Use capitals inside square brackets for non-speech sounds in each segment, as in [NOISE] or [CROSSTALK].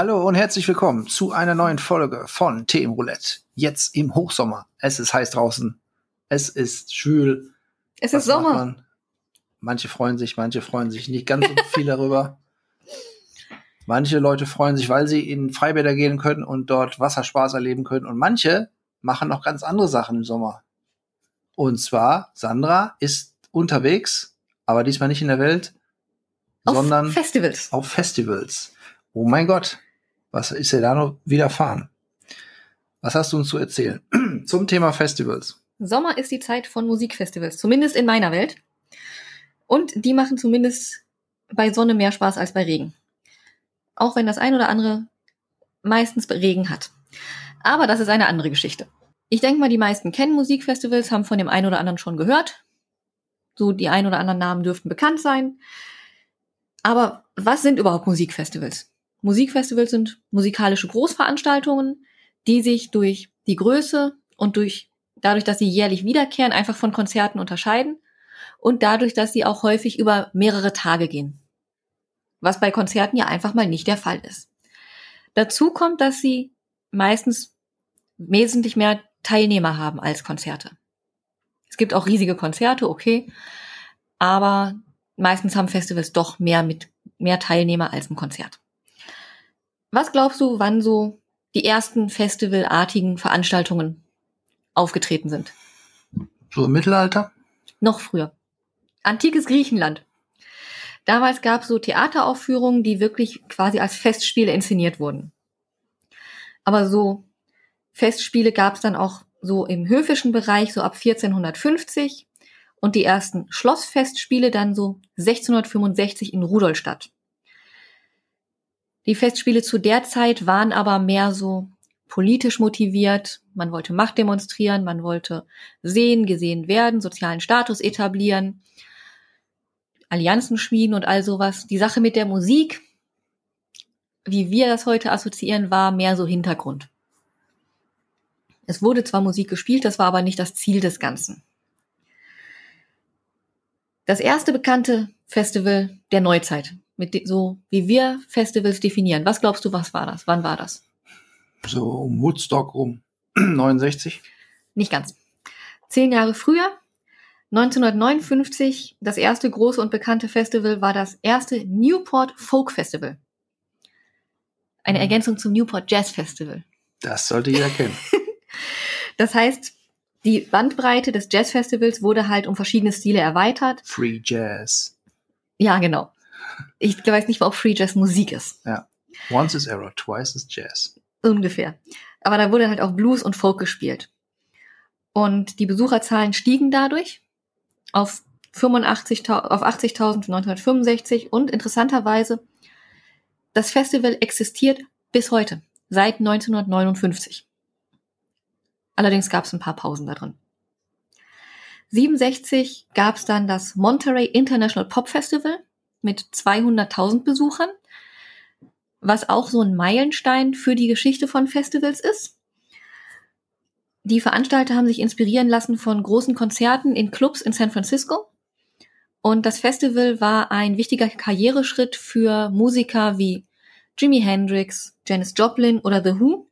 Hallo und herzlich willkommen zu einer neuen Folge von Themenroulette. Jetzt im Hochsommer. Es ist heiß draußen. Es ist schwül. Es Was ist Sommer. man? Manche freuen sich, manche freuen sich nicht ganz so viel darüber. [LAUGHS] Manche Leute freuen sich, weil sie in Freibäder gehen können und dort Wasserspaß erleben können. Und manche machen noch ganz andere Sachen im Sommer. Und zwar, Sandra ist unterwegs, aber diesmal nicht in der Welt, Auf sondern Festivals. auf Festivals. Oh mein Gott, was ist dir da noch widerfahren? Was hast du uns zu erzählen [CLEARS THROAT] zum Thema Festivals? Sommer ist die Zeit von Musikfestivals, zumindest in meiner Welt. Und die machen zumindest bei Sonne mehr Spaß als bei Regen. Auch wenn das ein oder andere meistens Regen hat. Aber das ist eine andere Geschichte. Ich denke mal, die meisten kennen Musikfestivals, haben von dem einen oder anderen schon gehört. So, die ein oder anderen Namen dürften bekannt sein. Aber was sind überhaupt Musikfestivals? Musikfestivals sind musikalische Großveranstaltungen, die sich durch die Größe und durch dadurch, dass sie jährlich wiederkehren, einfach von Konzerten unterscheiden und dadurch, dass sie auch häufig über mehrere Tage gehen. Was bei Konzerten ja einfach mal nicht der Fall ist. Dazu kommt, dass sie meistens wesentlich mehr Teilnehmer haben als Konzerte. Es gibt auch riesige Konzerte, okay, aber meistens haben Festivals doch mehr mit mehr Teilnehmer als ein Konzert. Was glaubst du, wann so die ersten festivalartigen Veranstaltungen aufgetreten sind? So im Mittelalter? Noch früher. Antikes Griechenland. Damals gab es so Theateraufführungen, die wirklich quasi als Festspiele inszeniert wurden. Aber so Festspiele gab es dann auch so im höfischen Bereich, so ab 1450 und die ersten Schlossfestspiele dann so 1665 in Rudolstadt. Die Festspiele zu der Zeit waren aber mehr so politisch motiviert. Man wollte Macht demonstrieren, man wollte sehen, gesehen werden, sozialen Status etablieren, Allianzen schmieden und all sowas. Die Sache mit der Musik, wie wir das heute assoziieren, war mehr so Hintergrund. Es wurde zwar Musik gespielt, das war aber nicht das Ziel des Ganzen. Das erste bekannte Festival der Neuzeit, mit so wie wir Festivals definieren. Was glaubst du, was war das? Wann war das? So um Woodstock [CLEARS THROAT] rum. 69? Nicht ganz. Zehn Jahre früher, 1959, das erste große und bekannte Festival war das erste Newport Folk Festival. Eine Mhm. Ergänzung zum Newport Jazz Festival. Das sollte jeder kennen. [LAUGHS] Das heißt, die Bandbreite des Jazz Festivals wurde halt um verschiedene Stile erweitert. Free Jazz. Ja, genau. Ich weiß nicht, ob Free Jazz Musik ist. Once is error, twice is jazz. Ungefähr. Aber da wurde halt auch Blues und Folk gespielt. Und die Besucherzahlen stiegen dadurch auf 85.000 auf 80.000 für 1965 und interessanterweise das Festival existiert bis heute, seit 1959. Allerdings gab es ein paar Pausen da drin. 67 gab es dann das Monterey International Pop Festival mit 200.000 Besuchern was auch so ein Meilenstein für die Geschichte von Festivals ist. Die Veranstalter haben sich inspirieren lassen von großen Konzerten in Clubs in San Francisco. Und das Festival war ein wichtiger Karriereschritt für Musiker wie Jimi Hendrix, Janis Joplin oder The Who,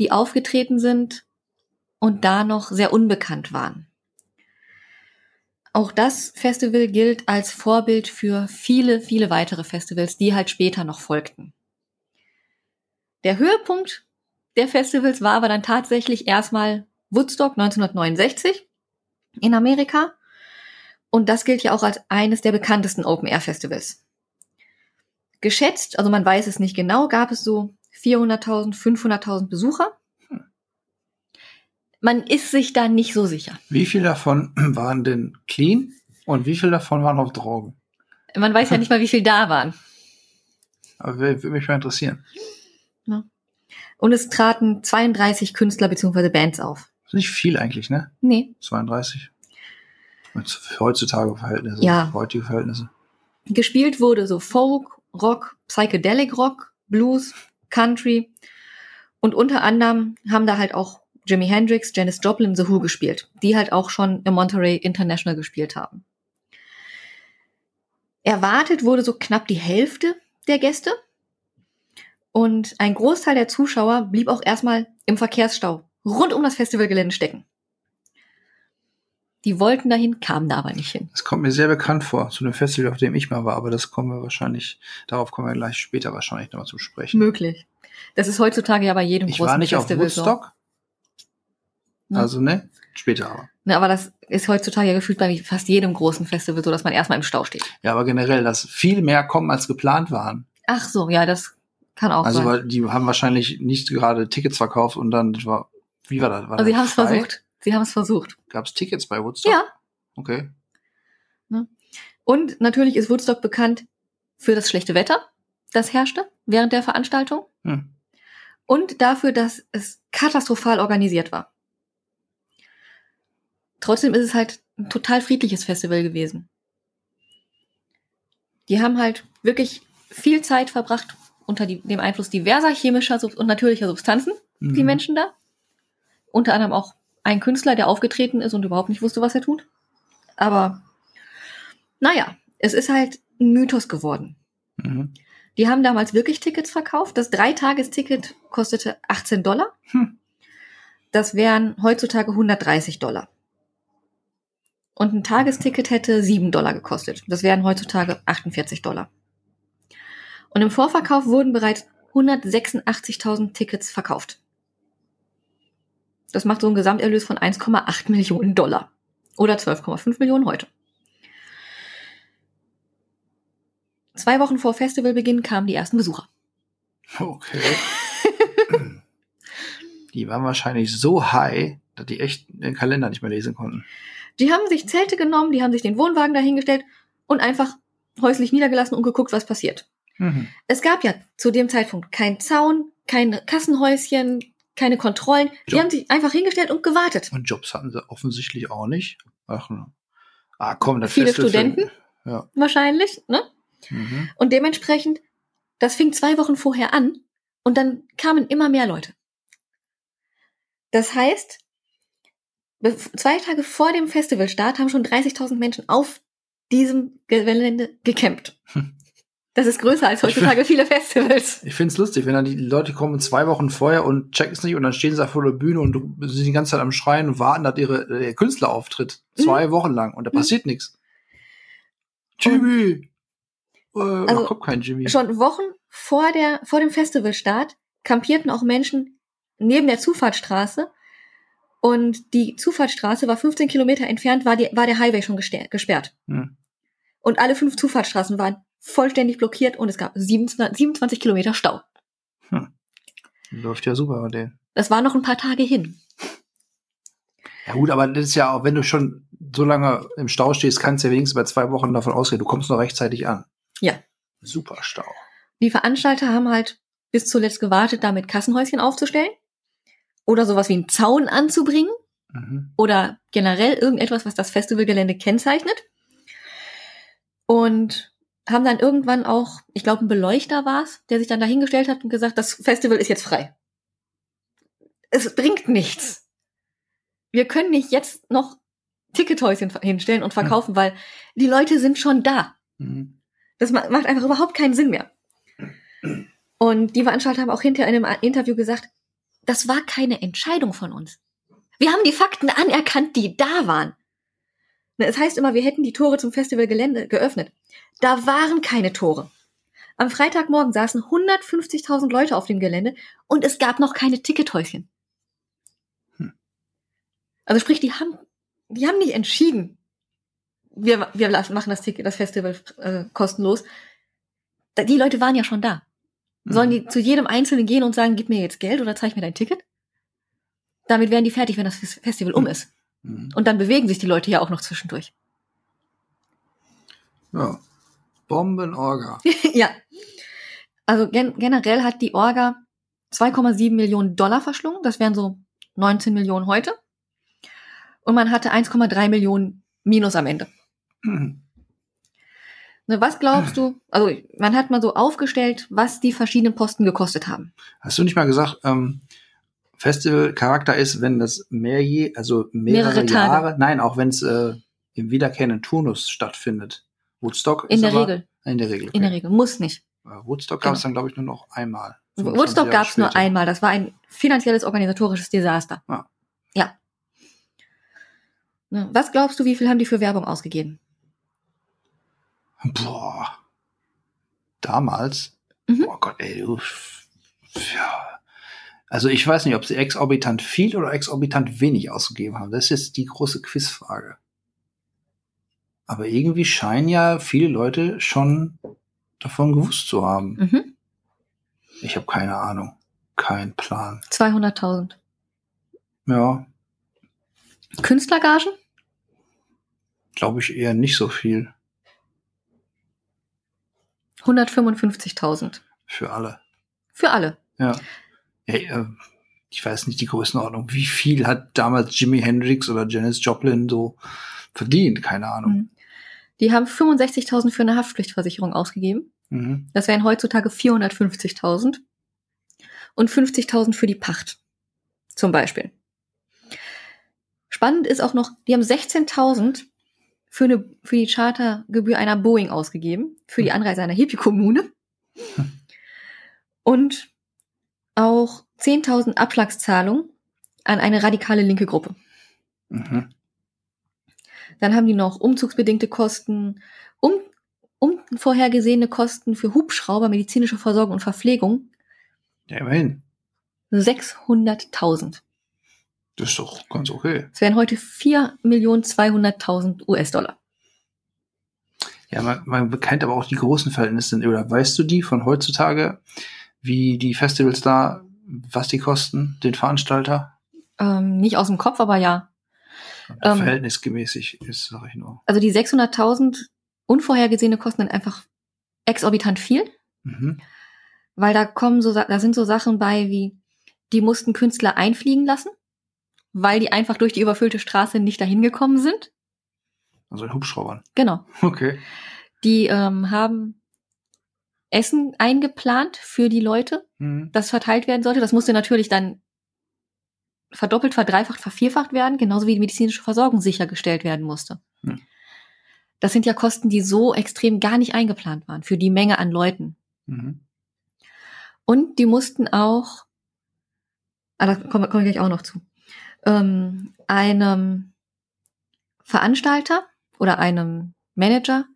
die aufgetreten sind und da noch sehr unbekannt waren. Auch das Festival gilt als Vorbild für viele, viele weitere Festivals, die halt später noch folgten. Der Höhepunkt der Festivals war aber dann tatsächlich erstmal Woodstock 1969 in Amerika. Und das gilt ja auch als eines der bekanntesten Open-Air-Festivals. Geschätzt, also man weiß es nicht genau, gab es so 400.000, 500.000 Besucher. Man ist sich da nicht so sicher. Wie viel davon [CLEARS THROAT] waren denn clean und wie viel davon waren auf Drogen? Man weiß ja nicht mal, wie viel da waren. Aber würde mich mal interessieren. Und es traten 32 Künstler bzw. Bands auf. Ist nicht viel eigentlich, ne? Nee, 32. Mit heutzutage Verhältnisse. Ja. Heutige Verhältnisse. gespielt wurde so Folk, Rock, Psychedelic Rock, Blues, Country und unter anderem haben da halt auch Jimi Hendrix, Janis Joplin, The Who gespielt, die halt auch schon im Monterey International gespielt haben. Erwartet wurde so knapp die Hälfte der Gäste und ein Großteil der Zuschauer blieb auch erstmal im Verkehrsstau rund um das Festivalgelände stecken. Die wollten dahin, kamen da aber nicht hin. Das kommt mir sehr bekannt vor, zu einem Festival, auf dem ich mal war, aber das kommen wir wahrscheinlich, darauf kommen wir gleich später wahrscheinlich nochmal zu sprechen. Möglich. Das ist heutzutage ja bei jedem Ich großen war nicht Festival auf Woodstock, so. also ne, später aber. Ne, aber das ist heutzutage ja gefühlt bei fast jedem großen Festival so, dass man erstmal im Stau steht. Ja, aber generell, dass viel mehr kommen, als geplant waren. Ach so, ja, das kann auch Also, sein. weil die haben wahrscheinlich nicht gerade Tickets verkauft und dann war, wie war das? War Also sie haben es versucht. Sie haben es versucht. Gab es Tickets bei Woodstock? Ja. Okay. Und natürlich ist Woodstock bekannt für das schlechte Wetter, das herrschte während der Veranstaltung. Hm. Und dafür, dass es katastrophal organisiert war. Trotzdem ist es halt ein total friedliches Festival gewesen. Die haben halt wirklich viel Zeit verbracht unter die, dem Einfluss diverser chemischer Sub- und natürlicher Substanzen, die Mhm. Menschen da. Unter anderem auch ein Künstler, der aufgetreten ist und überhaupt nicht wusste, was er tut. Aber naja, es ist halt ein Mythos geworden. Mhm. Die haben damals wirklich Tickets verkauft. Das Dreitagesticket kostete 18 Dollar. Hm. Das wären heutzutage 130 Dollar. Und ein Tagesticket hätte 7 Dollar gekostet. Das wären heutzutage 48 Dollar. Und im Vorverkauf wurden bereits 186.000 Tickets verkauft. Das macht so einen Gesamterlös von 1,8 Millionen Dollar. Oder 12,5 Millionen heute. Zwei Wochen vor Festivalbeginn kamen die ersten Besucher. Okay. die waren wahrscheinlich so high, dass die echt den Kalender nicht mehr lesen konnten. Die haben sich Zelte genommen, die haben sich den Wohnwagen dahingestellt und einfach häuslich niedergelassen und geguckt, was passiert. Mhm. Es gab ja zu dem Zeitpunkt keinen Zaun, keine Kassenhäuschen, keine Kontrollen. Die Ja. haben sich einfach hingestellt und gewartet. Und Jobs hatten sie offensichtlich auch nicht. Ach, ne. ah, komm, das Viele Studenten? Ja. Wahrscheinlich, ne? Mhm. Und dementsprechend, das fing zwei Wochen vorher an und dann kamen immer mehr Leute. Das heißt, zwei Tage vor dem Festivalstart haben schon 30.000 Menschen auf diesem Gelände gecampt. Hm. [LAUGHS] Das ist größer als heutzutage viele Festivals. Ich find's lustig, wenn dann die Leute kommen zwei Wochen vorher und checken es nicht und dann stehen sie da vor der Bühne und sind die ganze Zeit am Schreien und warten, dass ihre der Künstler auftritt. Zwei Wochen lang und da Mhm. passiert nichts. Jimmy! Äh, Also, kommt kein Jimmy. Schon Wochen vor, der, vor dem Festivalstart kampierten auch Menschen neben der Zufahrtsstraße. Und die Zufahrtsstraße war 15 Kilometer entfernt, war, die, war der Highway schon gesperrt. Hm. Und alle fünf Zufahrtsstraßen waren vollständig blockiert und es gab 27, 27 Kilometer Stau. Läuft ja super bei denen. Das war noch ein paar Tage hin. Ja gut, aber das ist ja auch, wenn du schon so lange im Stau stehst, kannst du ja wenigstens bei zwei Wochen davon ausgehen, du kommst noch rechtzeitig an. Ja. Super Stau. Die Veranstalter haben halt bis zuletzt gewartet, damit Kassenhäuschen aufzustellen oder sowas wie einen Zaun anzubringen Mhm. oder generell irgendetwas, was das Festivalgelände kennzeichnet. Und haben dann irgendwann auch, ich glaube, ein Beleuchter war es, der sich dann dahingestellt hat und gesagt, das Festival ist jetzt frei. Es bringt nichts. Wir können nicht jetzt noch Tickethäuschen hinstellen und verkaufen, weil die Leute sind schon da. Mhm. Das ma- macht einfach überhaupt keinen Sinn mehr. Und die Veranstalter haben auch hinter in einem Interview gesagt, das war keine Entscheidung von uns. Wir haben die Fakten anerkannt, die da waren. Ne, Es heißt immer, wir hätten die Tore zum Festivalgelände geöffnet. Da waren keine Tore. Am Freitagmorgen saßen 150.000 Leute auf dem Gelände und es gab noch keine Tickethäuschen. Hm. Also sprich, die haben, die haben nicht entschieden, wir, wir machen das Ticket, das Festival äh, kostenlos. Die Leute waren ja schon da. Sollen Mhm. die zu jedem Einzelnen gehen und sagen, gib mir jetzt Geld oder zeig mir dein Ticket? Damit wären die fertig, wenn das Fes- Festival um Mhm. ist. Mhm. Und dann bewegen sich die Leute ja auch noch zwischendurch. Ja. Bombenorga. [LAUGHS] ja. Also gen generell hat die Orga 2,7 Millionen Dollar verschlungen. Das wären so 19 Millionen heute. Und man hatte 1,3 Millionen Minus am Ende. Mhm. [CLEARS THROAT] Ne, was glaubst du? Also man hat mal so aufgestellt, was die verschiedenen Posten gekostet haben. Hast du nicht mal gesagt, ähm, Festival-Charakter ist, wenn das mehr je, also mehrere, Mehrere. Jahre, nein, auch wenn es äh, im wiederkehrenden Turnus stattfindet. Woodstock In ist der aber, Regel. In der Regel. Okay. In der Regel. Muss nicht. Äh, Woodstock gab es Genau. dann, glaube ich, nur noch einmal. 25 Woodstock gab es nur einmal. Das war ein finanzielles, organisatorisches Desaster. Ah. Ja. Ne, Was glaubst du, wie viel haben die für Werbung ausgegeben? Boah. Damals? Mhm. Oh Gott, ey, du. Ja. Also ich weiß nicht, ob sie exorbitant viel oder exorbitant wenig ausgegeben haben. Das ist jetzt die große Quizfrage. Aber irgendwie scheinen ja viele Leute schon davon gewusst zu haben. Mhm. Ich habe keine Ahnung. Kein Plan. 200.000. Ja, Künstlergagen? glaube ich eher nicht so viel 155.000. für alle. Für alle. Ja. Ey, äh, ich weiß nicht die Größenordnung. Wie viel hat damals Jimi Hendrix oder Janis Joplin so verdient? Keine Ahnung. Mhm. Die haben 65.000 für eine Haftpflichtversicherung ausgegeben. Mhm. Das wären heutzutage 450.000. Und 50.000 für die Pacht. Zum Beispiel. Spannend ist auch noch, die haben 16.000 für, eine, für die Chartergebühr einer Boeing ausgegeben. Für die Anreise einer Hippie-Kommune. Und auch 10.000 Abschlagszahlungen an eine radikale linke Gruppe. Mhm. Dann haben die noch umzugsbedingte Kosten, um, unvorhergesehene Kosten für Hubschrauber, medizinische Versorgung und Verpflegung. Ja, immerhin. 600.000. Das ist doch ganz okay. Das wären heute 4.200.000 US-Dollar. Ja, man, man kennt aber auch die großen Verhältnisse. Oder weißt du die von heutzutage, wie die Festivals da, was die kosten, den Veranstalter? Ähm, nicht aus dem Kopf, aber ja. Ähm. Verhältnismäßig ist, sag ich nur. Also die 600.000 unvorhergesehene Kosten sind einfach exorbitant viel, Mhm. weil da kommen so, da sind so Sachen bei wie, die mussten Künstler einfliegen lassen, weil die einfach durch die überfüllte Straße nicht dahin gekommen sind. Also in Hubschraubern. Genau. Okay. Die ähm, haben Essen eingeplant für die Leute, Mhm. das verteilt werden sollte. Das musste natürlich dann verdoppelt, verdreifacht, vervierfacht werden, genauso wie die medizinische Versorgung sichergestellt werden musste. Hm. Das sind ja Kosten, die so extrem gar nicht eingeplant waren für die Menge an Leuten. Mhm. Und die mussten auch, ah, da komme komm ich gleich auch noch zu, ähm, einem Veranstalter oder einem Manager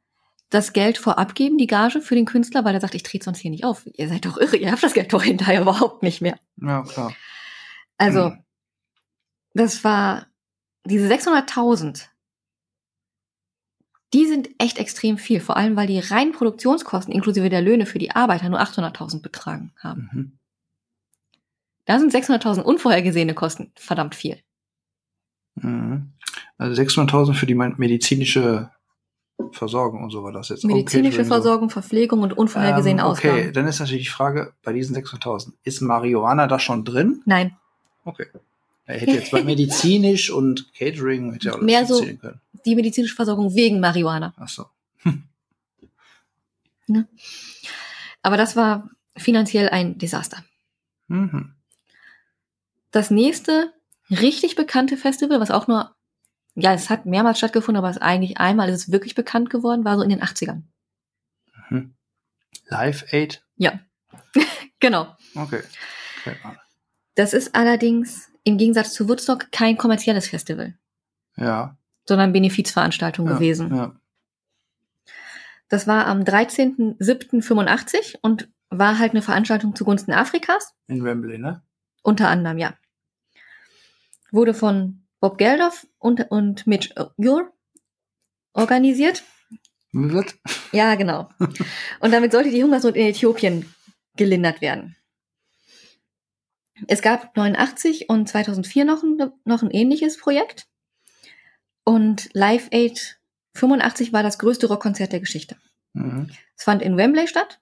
das Geld vorab geben, die Gage für den Künstler, weil er sagt, ich trete sonst hier nicht auf. Ihr seid doch irre, ihr habt das Geld doch hinterher überhaupt nicht mehr. Ja, klar. Also, Hm. das war, diese 600.000, die sind echt extrem viel, vor allem weil die reinen Produktionskosten inklusive der Löhne für die Arbeiter nur 800.000 betragen haben. Mhm. Da sind 600.000 unvorhergesehene Kosten verdammt viel. Mhm. Also 600.000 für die me- medizinische Versorgung und so war das jetzt. auch Medizinische so. Versorgung, Verpflegung und unvorhergesehene Ähm, okay, Ausgaben. dann ist natürlich die Frage bei diesen 600.000. Ist Marihuana da schon drin? Nein, Okay. Er hätte jetzt bei [LAUGHS] medizinisch und Catering hätte ja alles Mehr so- können. die medizinische Versorgung wegen Marihuana. Ach so. [LAUGHS] Aber das war finanziell ein Desaster. Mhm. Das nächste richtig bekannte Festival, was auch nur, ja, es hat mehrmals stattgefunden, aber es eigentlich einmal ist es wirklich bekannt geworden, war so in den 80ern. Mhm. Live Aid? Ja. [LAUGHS] genau. Okay. Ahnung. Das ist allerdings im Gegensatz zu Woodstock kein kommerzielles Festival, Ja. sondern Benefizveranstaltung ja, gewesen. Ja. Das war am 13.07.85 und war halt eine Veranstaltung zugunsten Afrikas. In Wembley, ne? Unter anderem, ja. Wurde von Bob Geldof und, und Mitch Ure organisiert. Wird? Ja, genau. Und damit sollte die Hungersnot in Äthiopien gelindert werden. Es gab 89 und 2004 noch ein, noch ein ähnliches Projekt. Und Live Aid 85 war das größte Rockkonzert der Geschichte. Mhm. Es fand in Wembley statt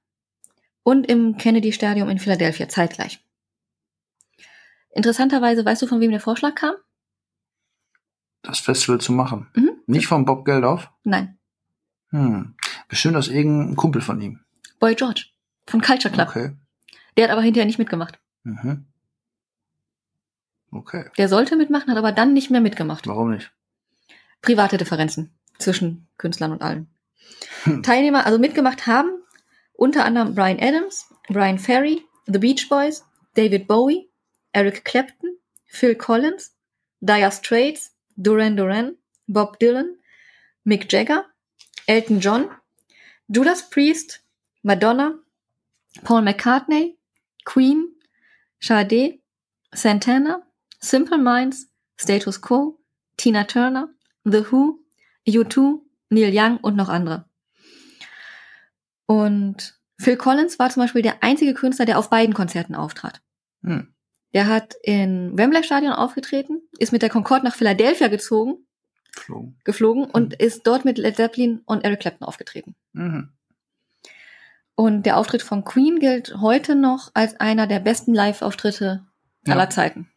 und im Kennedy Stadium in Philadelphia zeitgleich. Interessanterweise, weißt du, von wem der Vorschlag kam? Das Festival zu machen. Mhm. Nicht von Bob Geldof? Nein. Hm. Bestimmt aus irgendeinem Kumpel von ihm. Boy George von Culture Club. Okay. Der hat aber hinterher nicht mitgemacht. Mhm. Okay. Der sollte mitmachen, hat aber dann nicht mehr mitgemacht. Warum nicht? Private Differenzen zwischen Künstlern und allen. Hm. Teilnehmer, also mitgemacht haben unter anderem Brian Adams, Brian Ferry, The Beach Boys, David Bowie, Eric Clapton, Phil Collins, Dire Straits, Duran Duran, Bob Dylan, Mick Jagger, Elton John, Judas Priest, Madonna, Paul McCartney, Queen, Sade, Santana, Simple Minds, Status Quo, Tina Turner, The Who, U2, Neil Young und noch andere. Und Phil Collins war zum Beispiel der einzige Künstler, der auf beiden Konzerten auftrat. Hm. Der hat in Wembley Stadion aufgetreten, ist mit der Concorde nach Philadelphia gezogen, Geflogen. geflogen und ist dort mit Led Zeppelin und Eric Clapton aufgetreten. Mhm. Und der Auftritt von Queen gilt heute noch als einer der besten Live-Auftritte Ja. aller Zeiten.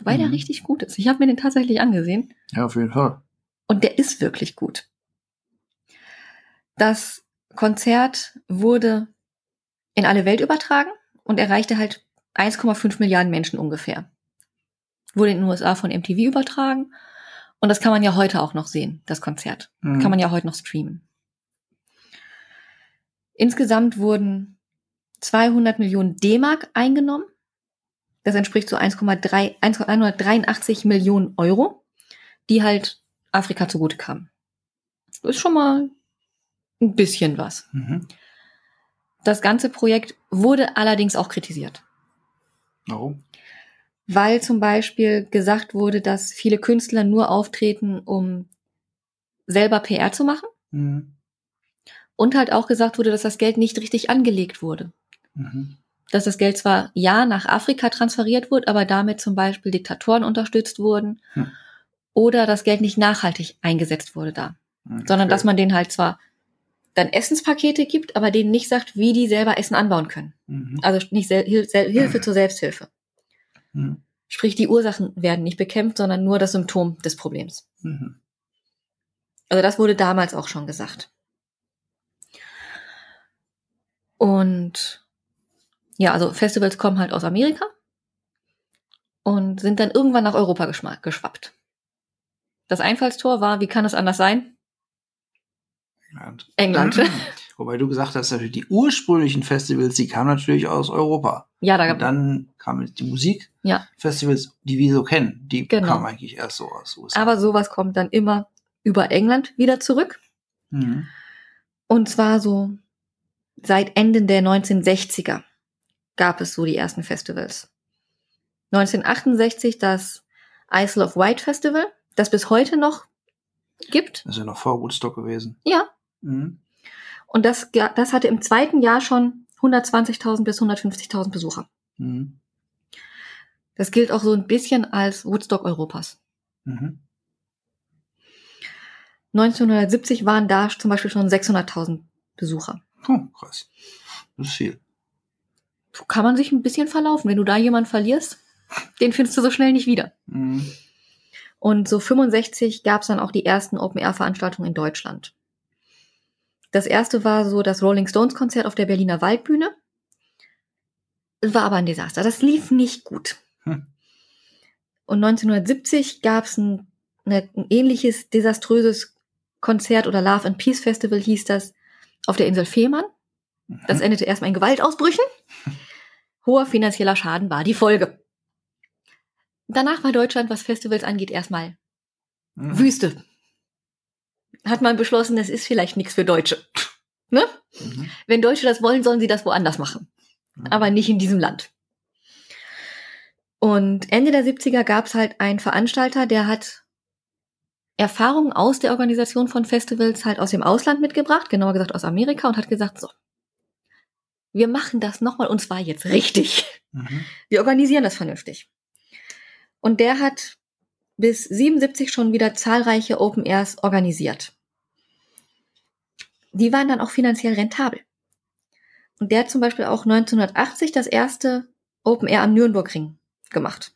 Weil der Mhm. richtig gut ist. Ich habe mir den tatsächlich angesehen Ja, auf jeden Fall. und der ist wirklich gut. Das Konzert wurde in alle Welt übertragen und erreichte halt 1,5 Milliarden Menschen ungefähr. Wurde in den USA von MTV übertragen und das kann man ja heute auch noch sehen, das Konzert. Mhm. Kann man ja heute noch streamen. Insgesamt wurden 200 Millionen D-Mark eingenommen. Das entspricht so 1,3 183 Millionen Euro, die halt Afrika zugute kamen. Das ist schon mal ein bisschen was. Mhm. Das ganze Projekt wurde allerdings auch kritisiert, Warum? weil zum Beispiel gesagt wurde, dass viele Künstler nur auftreten, um selber PR zu machen. Mhm. Und halt auch gesagt wurde, dass das Geld nicht richtig angelegt wurde. Mhm. Dass das Geld zwar ja nach Afrika transferiert wurde, aber damit zum Beispiel Diktatoren unterstützt wurden Hm. oder das Geld nicht nachhaltig eingesetzt wurde da, Mhm. sondern Okay. dass man denen halt zwar dann Essenspakete gibt, aber denen nicht sagt, wie die selber Essen anbauen können. Mhm. Also nicht Sel Hil Sel Hilfe zur Selbsthilfe. Mhm. Sprich, die Ursachen werden nicht bekämpft, sondern nur das Symptom des Problems. Mhm. Also das wurde damals auch schon gesagt. Und ja, also Festivals kommen halt aus Amerika und sind dann irgendwann nach Europa geschwappt. Das Einfallstor war, wie kann es anders sein? England. England. [CLEARS THROAT] Wobei du gesagt hast, natürlich die ursprünglichen Festivals, die kamen natürlich aus Europa. Ja, da gab dann kamen die Ja. Musikfestivals, die wir so kennen, die Genau. kamen eigentlich erst so aus USA. aber sowas kommt dann immer über England wieder zurück. Mhm. Und zwar so seit Ende der 1960er gab es so die ersten Festivals. 1968 das Isle of Wight Festival, das bis heute noch gibt. Das ist ja noch vor Woodstock gewesen. Ja. Mhm. Und das, das hatte im zweiten Jahr schon 120.000 bis 150.000 Besucher. Mhm. Das gilt auch so ein bisschen als Woodstock Europas. Mhm. 1970 waren da zum Beispiel schon 600.000 Besucher. Oh, krass. Das ist viel. So kann man sich ein bisschen verlaufen. Wenn du da jemanden verlierst, den findest du so schnell nicht wieder. Mhm. Und so 65 gab es dann auch die ersten Open-Air-Veranstaltungen in Deutschland. Das erste war so das Rolling Stones Konzert auf der Berliner Waldbühne. Es war aber ein Desaster. Das lief nicht gut. Hm. Und 1970 gab es ein, eine- ein ähnliches desaströses Konzert oder Love and Peace Festival hieß das auf der Insel Fehmarn. Das Mhm. endete erstmal in Gewaltausbrüchen. Hoher finanzieller Schaden war die Folge. Danach war Deutschland, was Festivals angeht, erstmal Mhm. Wüste. Hat man beschlossen, das ist vielleicht nichts für Deutsche. Ne? Mhm. Wenn Deutsche das wollen, sollen sie das woanders machen. Mhm. Aber nicht in diesem Land. Und Ende der 70er gab es halt einen Veranstalter, der hat Erfahrungen aus der Organisation von Festivals halt aus dem Ausland mitgebracht, genauer gesagt aus Amerika, und hat gesagt, so, wir machen das nochmal und zwar jetzt richtig. Mhm. Wir organisieren das vernünftig. Und der hat bis 77 schon wieder zahlreiche Open Airs organisiert. Die waren dann auch finanziell rentabel. Und der hat zum Beispiel auch 1980 das erste Open Air am Nürnbergring gemacht.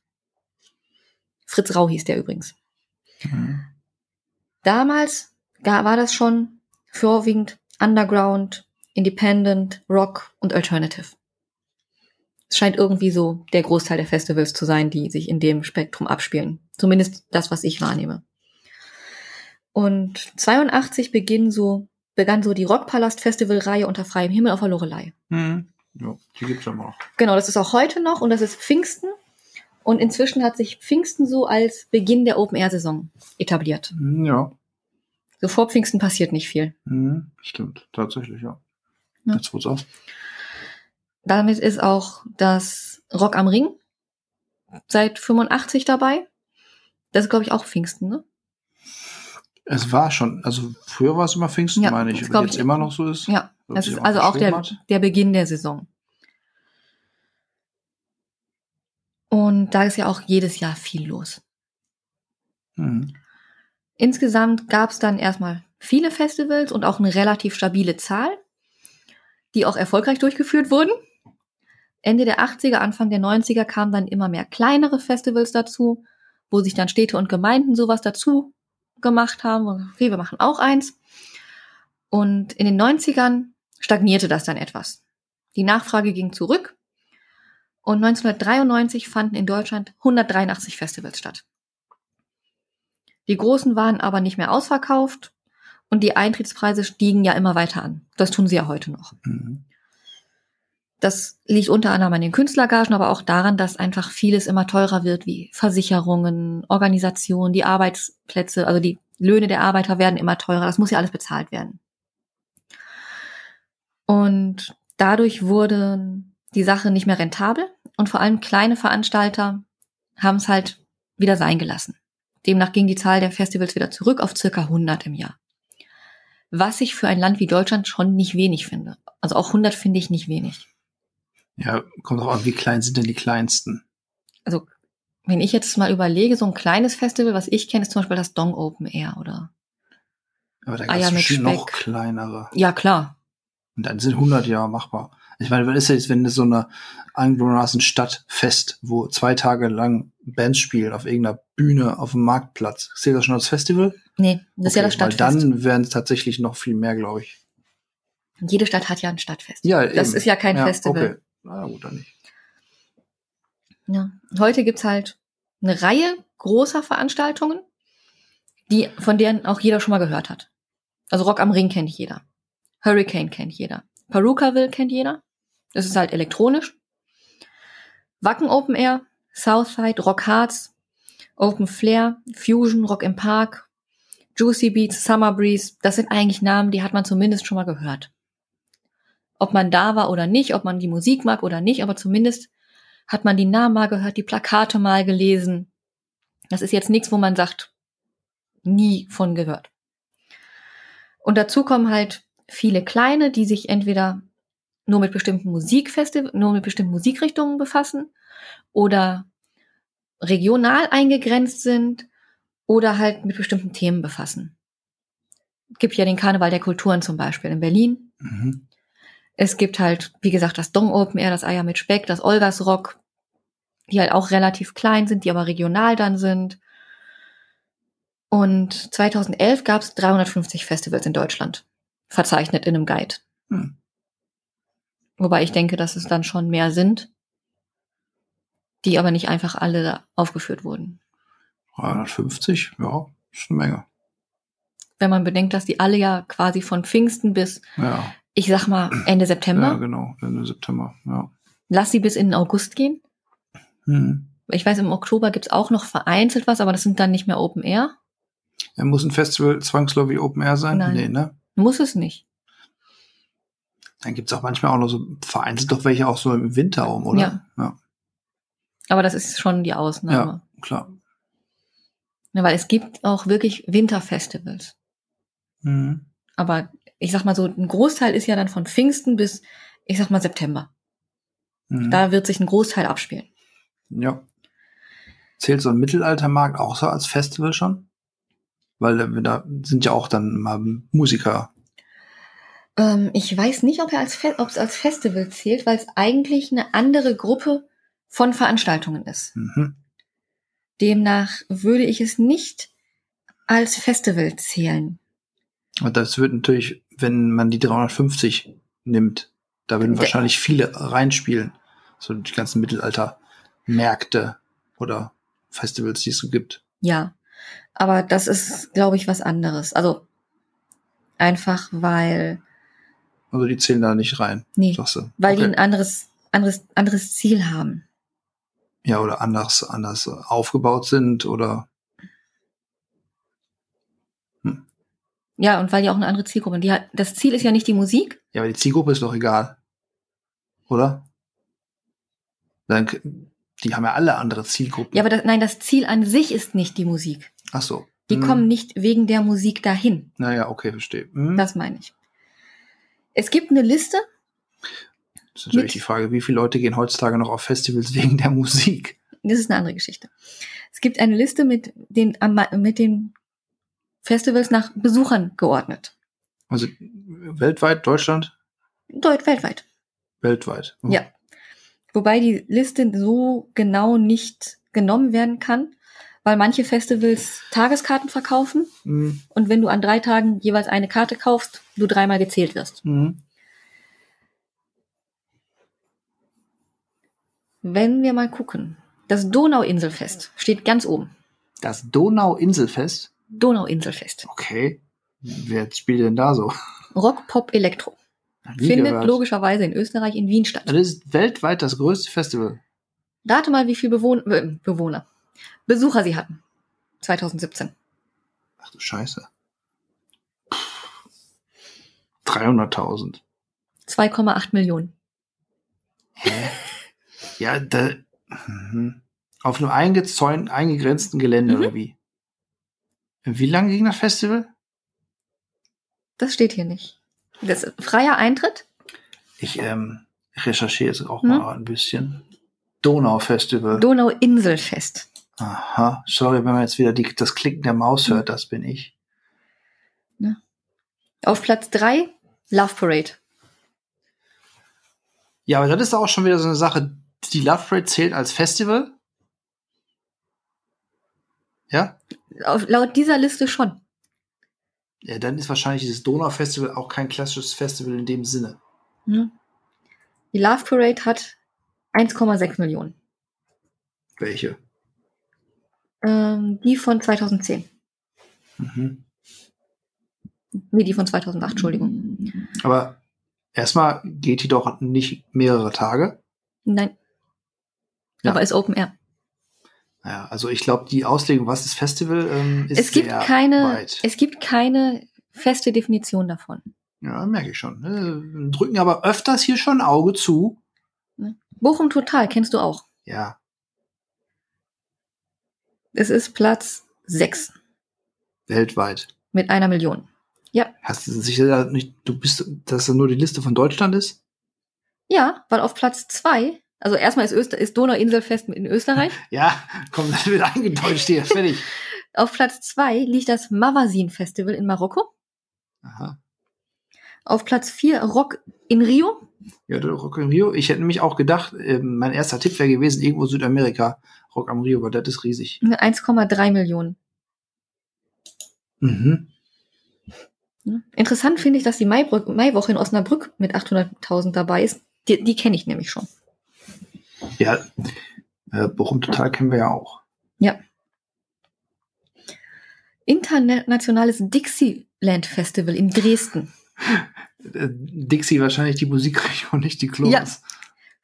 Fritz Rau hieß der übrigens. Mhm. Damals war das schon vorwiegend Underground, Independent, Rock und Alternative. Es scheint irgendwie so der Großteil der Festivals zu sein, die sich in dem Spektrum abspielen. Zumindest das, was ich wahrnehme. Und 82 begann so, begann so die Rockpalast-Festival-Reihe unter freiem Himmel auf der Lorelei. Mhm. Ja, die gibt's ja noch. Genau, das ist auch heute noch und das ist Pfingsten. Und inzwischen hat sich Pfingsten so als Beginn der Open-Air-Saison etabliert. Mhm, Ja, So vor Pfingsten passiert nicht viel. mhm. stimmt. Tatsächlich, ja. Ja. Jetzt wo's aus. Damit ist auch das Rock am Ring seit 85 dabei. Das ist, glaube ich, auch Pfingsten, ne? Es war schon, also früher war es immer Pfingsten, Ja, meine ich. Ob jetzt ich- immer noch so ist. Ja, das ist auch also auch der, hat. der Beginn der Saison. Und da ist ja auch jedes Jahr viel los. Mhm. Insgesamt gab es dann erstmal viele Festivals und auch eine relativ stabile Zahl, die auch erfolgreich durchgeführt wurden. Ende der 80er, Anfang der 90er kamen dann immer mehr kleinere Festivals dazu, wo sich dann Städte und Gemeinden sowas dazu gemacht haben. Okay, wir machen auch eins. Und in den 90ern stagnierte das dann etwas. Die Nachfrage ging zurück und 1993 fanden in Deutschland 183 Festivals statt. Die großen waren aber nicht mehr ausverkauft und die Eintrittspreise stiegen ja immer weiter an. Das tun sie ja heute noch. Mhm. Das liegt unter anderem an den Künstlergagen, aber auch daran, dass einfach vieles immer teurer wird, wie Versicherungen, Organisationen, die Arbeitsplätze, also die Löhne der Arbeiter werden immer teurer. Das muss ja alles bezahlt werden. Und dadurch wurde die Sache nicht mehr rentabel und vor allem kleine Veranstalter haben es halt wieder sein gelassen. Demnach ging die Zahl der Festivals wieder zurück auf circa 100 im Jahr. Was ich für ein Land wie Deutschland schon nicht wenig finde. Also auch 100 finde ich nicht wenig. Ja, kommt auch an, wie klein sind denn die kleinsten? Also wenn ich jetzt mal überlege, so ein kleines Festival, was ich kenne, ist zum Beispiel das Dong Open Air oder Aber da Eier gibt es bestimmt noch kleinere. ja klar. Und dann sind 100 Jahre machbar. Ich meine, was ist jetzt, wenn das so eine anglonasen Stadtfest, wo zwei Tage lang Bands spielen auf irgendeiner Bühne auf dem Marktplatz? Zählt das schon als Festival? Nee, das ist ja das Okay, weil Stadtfest. Dann wären es tatsächlich noch viel mehr, glaube ich. Jede Stadt hat ja ein Stadtfest. Ja, das eben. ist ja kein Ja, Festival. Okay. Na gut, dann nicht. Ja. Heute gibt's halt eine Reihe großer Veranstaltungen, die, von denen auch jeder schon mal gehört hat. Also Rock am Ring kennt jeder. Hurricane kennt jeder. Perukaville kennt jeder. Das ist halt elektronisch. Wacken Open Air, Southside, Rock Hearts, Open Flair, Fusion, Rock im Park, Juicy Beats, Summer Breeze. Das sind eigentlich Namen, die hat man zumindest schon mal gehört. Ob man da war oder nicht, ob man die Musik mag oder nicht, aber zumindest hat man die Namen mal gehört, die Plakate mal gelesen. Das ist jetzt nichts, wo man sagt, nie von gehört. Und dazu kommen halt viele kleine, die sich entweder nur mit bestimmten Musikfestivals, nur mit bestimmten Musikrichtungen befassen oder regional eingegrenzt sind oder halt mit bestimmten Themen befassen. Gibt ja den Karneval der Kulturen zum Beispiel in Berlin. Mhm. Es gibt halt, wie gesagt, das Dong Open Air, das Eier mit Speck, das Olgas Rock, die halt auch relativ klein sind, die aber regional dann sind. Und 2011 gab es 350 Festivals in Deutschland, verzeichnet in einem Guide. Hm. Wobei ich denke, dass es dann schon mehr sind, die aber nicht einfach alle aufgeführt wurden. 350, ja, ist eine Menge. Wenn man bedenkt, dass die alle ja quasi von Pfingsten bis, Ja, ich sag mal, Ende September, ja genau, Ende September, ja. lass sie bis in den August gehen. Hm. Ich weiß, im Oktober gibt's auch noch vereinzelt was, aber das sind dann nicht mehr Open Air. Ja, muss ein Festival zwangsläufig Open Air sein? Nein. Nee, ne? Muss es nicht. Dann gibt's auch manchmal auch noch so vereinzelt doch welche auch so im Winter rum, oder? Ja. ja Aber das ist schon die Ausnahme. klar. Ja, weil es gibt auch wirklich Winterfestivals. Mhm. Aber ich sag mal so, ein Großteil ist ja dann von Pfingsten bis, ich sag mal, September. Mhm. Da wird sich ein Großteil abspielen. Ja. Zählt so ein Mittelaltermarkt auch so als Festival schon? Weil da sind ja auch dann mal Musiker. Ähm, ich weiß nicht, ob er als, es als Festival zählt, weil es eigentlich eine andere Gruppe von Veranstaltungen ist. Mhm. Demnach würde ich es nicht als Festival zählen. Und das wird natürlich, wenn man die 350 nimmt, da würden wahrscheinlich viele reinspielen. So die ganzen Mittelalter-Märkte oder Festivals, die es so gibt. Ja, aber das ist, glaube ich, was anderes. Also einfach, weil, Also die zählen da nicht rein, nee, weil die Okay. ein anderes, anderes, anderes Ziel haben. Ja, oder anders, anders aufgebaut sind oder Ja, und weil die auch eine andere Zielgruppe haben. Die hat, das Ziel ist ja nicht die Musik. ja, aber die Zielgruppe ist doch egal. Oder? Dann, die haben ja alle andere Zielgruppen. Ja, aber das, nein, das Ziel an sich ist nicht die Musik. Ach so. Die Hm. kommen nicht wegen der Musik dahin. Naja, okay, verstehe. Hm. Das meine ich. Es gibt eine Liste. Das ist natürlich die Frage, wie viele Leute gehen heutzutage noch auf Festivals [LAUGHS] wegen der Musik? Das ist eine andere Geschichte. Es gibt eine Liste mit den, mit den Festivals nach Besuchern geordnet. Also weltweit, Deutschland? Deut weltweit. Weltweit. Oh. Ja. Wobei die Liste so genau nicht genommen werden kann, weil manche Festivals Tageskarten verkaufen Mhm. und wenn du an drei Tagen jeweils eine Karte kaufst, du dreimal gezählt wirst. Mhm. Wenn wir mal gucken, das Donauinselfest steht ganz oben. Das Donau-Inselfest? Donauinselfest. Okay. Wer spielt denn da so? Rock, Pop, Elektro. Findet gehört. logischerweise in Österreich in Wien statt. Das ist weltweit das größte Festival. Rate mal, wie viele Bewohner, äh, Bewohner, Besucher sie hatten. 2017. Ach du Scheiße. 300.000. 2,8 Millionen. Hä? ja, da, mhm. auf einem eingezäun, eingegrenzten Gelände Mhm. oder wie? Wie lange ging das Festival? Das steht hier nicht. Das ist freier Eintritt. Ich ähm, recherchiere jetzt auch Hm? mal ein bisschen. Donau-Festival. Donauinselfest. Aha. Sorry, wenn man jetzt wieder die, das Klicken der Maus hört, das bin ich. Auf Platz drei Love Parade. Ja, aber das ist auch schon wieder so eine Sache. Die Love Parade zählt als Festival. Ja? Auf, laut dieser Liste schon. Ja, dann ist wahrscheinlich dieses Donau-Festival auch kein klassisches Festival in dem Sinne. Ne? Die Love Parade hat 1,6 Millionen. Welche? Ähm, die von 2010. Mhm. Nee, die von 2008, Entschuldigung. Aber erstmal geht die doch nicht mehrere Tage. Nein. Ja. Aber ist Open Air. Naja, also ich glaube, die Auslegung, was ist Festival, ähm, ist Es gibt sehr keine, weit. es gibt keine feste Definition davon. Ja, merke ich schon. Ne? Drücken aber öfters hier schon Auge zu. Bochum Total kennst du auch. Ja, Es ist Platz 6 weltweit. mit einer Million. Ja, Hast du sicher nicht, du bist, dass das nur die Liste von Deutschland ist? ja, weil auf Platz 2, also erstmal ist, Öster ist Donauinselfest in Österreich. [LAUGHS] Ja, komm, das wird eingedeutscht hier, fertig. [LAUGHS] auf Platz 2 liegt das Mavasin Festival in Marokko. Aha. Auf Platz 4 Rock in Rio. Ja, Rock am Rio. Ich hätte nämlich auch gedacht, ähm, mein erster Tipp wäre gewesen, irgendwo Südamerika. Rock am Rio, aber das ist riesig. 1,3 Millionen. Mhm. Interessant finde ich, dass die Maibrück, Maiwoche in Osnabrück mit 800.000 dabei ist. Die, die kenne ich nämlich schon. Ja, äh, Bochum Total kennen wir ja auch. Ja. Internationales Dixieland Festival in Dresden. Äh, Dixie wahrscheinlich die Musikregion, nicht die Clubs. Ja.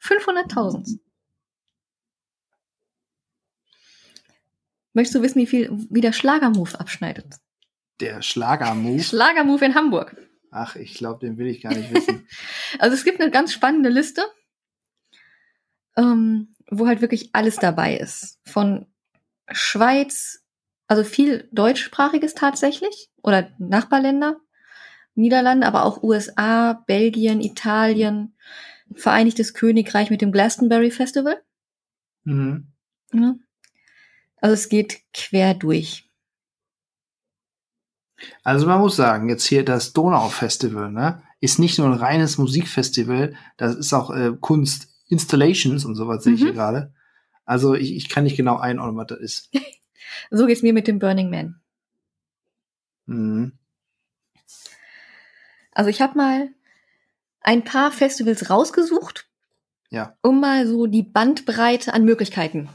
500.000. Möchtest du wissen, wie viel, wie der Schlagermove abschneidet? Der Schlagermove. Schlagermove in Hamburg. Ach, ich glaube, den will ich gar nicht wissen. [LAUGHS] Also es gibt eine ganz spannende Liste, ähm, wo halt wirklich alles dabei ist. Von Schweiz, also viel deutschsprachiges tatsächlich oder Nachbarländer, Niederlande, aber auch USA, Belgien, Italien, Vereinigtes Königreich mit dem Glastonbury Festival. mhm. Ja. Also es geht quer durch. Also man muss sagen, jetzt hier das Donau-Festival, ne, ist nicht nur ein reines Musikfestival, das ist auch äh, Kunst, Installations und sowas sehe ich Mhm. hier gerade. Also ich, ich kann nicht genau einordnen, was das ist. [LAUGHS] So geht's mir mit dem Burning Man. Mhm. Also ich habe mal ein paar Festivals rausgesucht, Ja. um mal so die Bandbreite an Möglichkeiten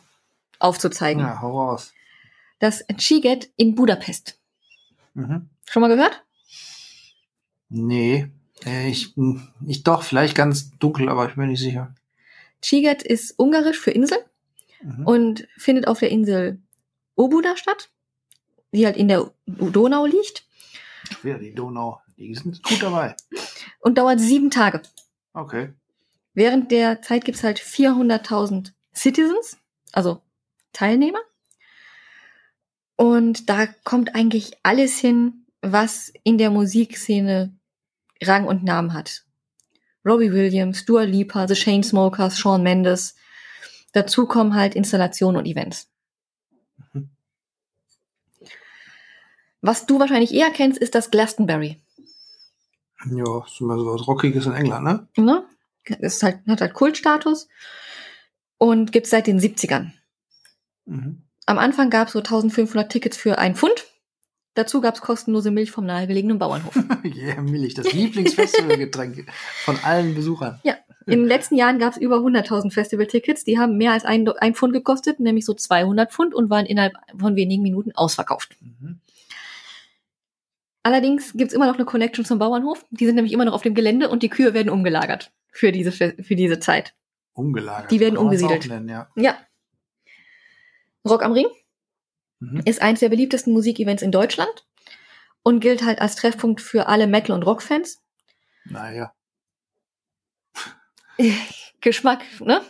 aufzuzeigen. Ja, hau raus. Das Chiget in Budapest. Mhm. Schon mal gehört? Nee. Äh, Ich, ich doch, vielleicht ganz dunkel, aber ich bin nicht sicher. Chiget ist ungarisch für Insel Mhm. und findet auf der Insel Obuda statt, die halt in der Donau liegt Wieder die Donau. Die sind gut dabei. und dauert sieben Tage. Okay. Während der Zeit gibt's halt 400.000 Citizens, also Teilnehmer. Und da kommt eigentlich alles hin, was in der Musikszene Rang und Namen hat. Robbie Williams, Dua Lipa, The Chainsmokers, Shawn Mendes. Dazu kommen halt Installationen und Events. Mhm. Was du wahrscheinlich eher kennst, ist das Glastonbury. Ja, ist immer so was Rockiges in England, ne? Ne? Ist halt, hat halt Kultstatus und gibt's seit den 70ern. Mhm. Am Anfang gab's so 1500 Tickets für ein Pfund. Dazu gab's kostenlose Milch vom nahegelegenen Bauernhof. [LAUGHS] yeah, Milch, das Lieblingsfestivalgetränk von allen Besuchern. In den letzten Jahren gab's über 100.000 Festival-Tickets. Die haben mehr als ein, ein Pfund gekostet, nämlich so 200 Pfund und waren innerhalb von wenigen Minuten ausverkauft. Mhm. Allerdings gibt's immer noch eine Connection zum Bauernhof. Die sind nämlich immer noch auf dem Gelände und die Kühe werden umgelagert für diese, für diese Zeit. Umgelagert. Die werden umgesiedelt. Nennen, ja. Ja. Rock am Ring Mhm. ist eines der beliebtesten Musikevents in Deutschland und gilt halt als Treffpunkt für alle Metal- und Rockfans. Naja. [LAUGHS] Geschmack, ne?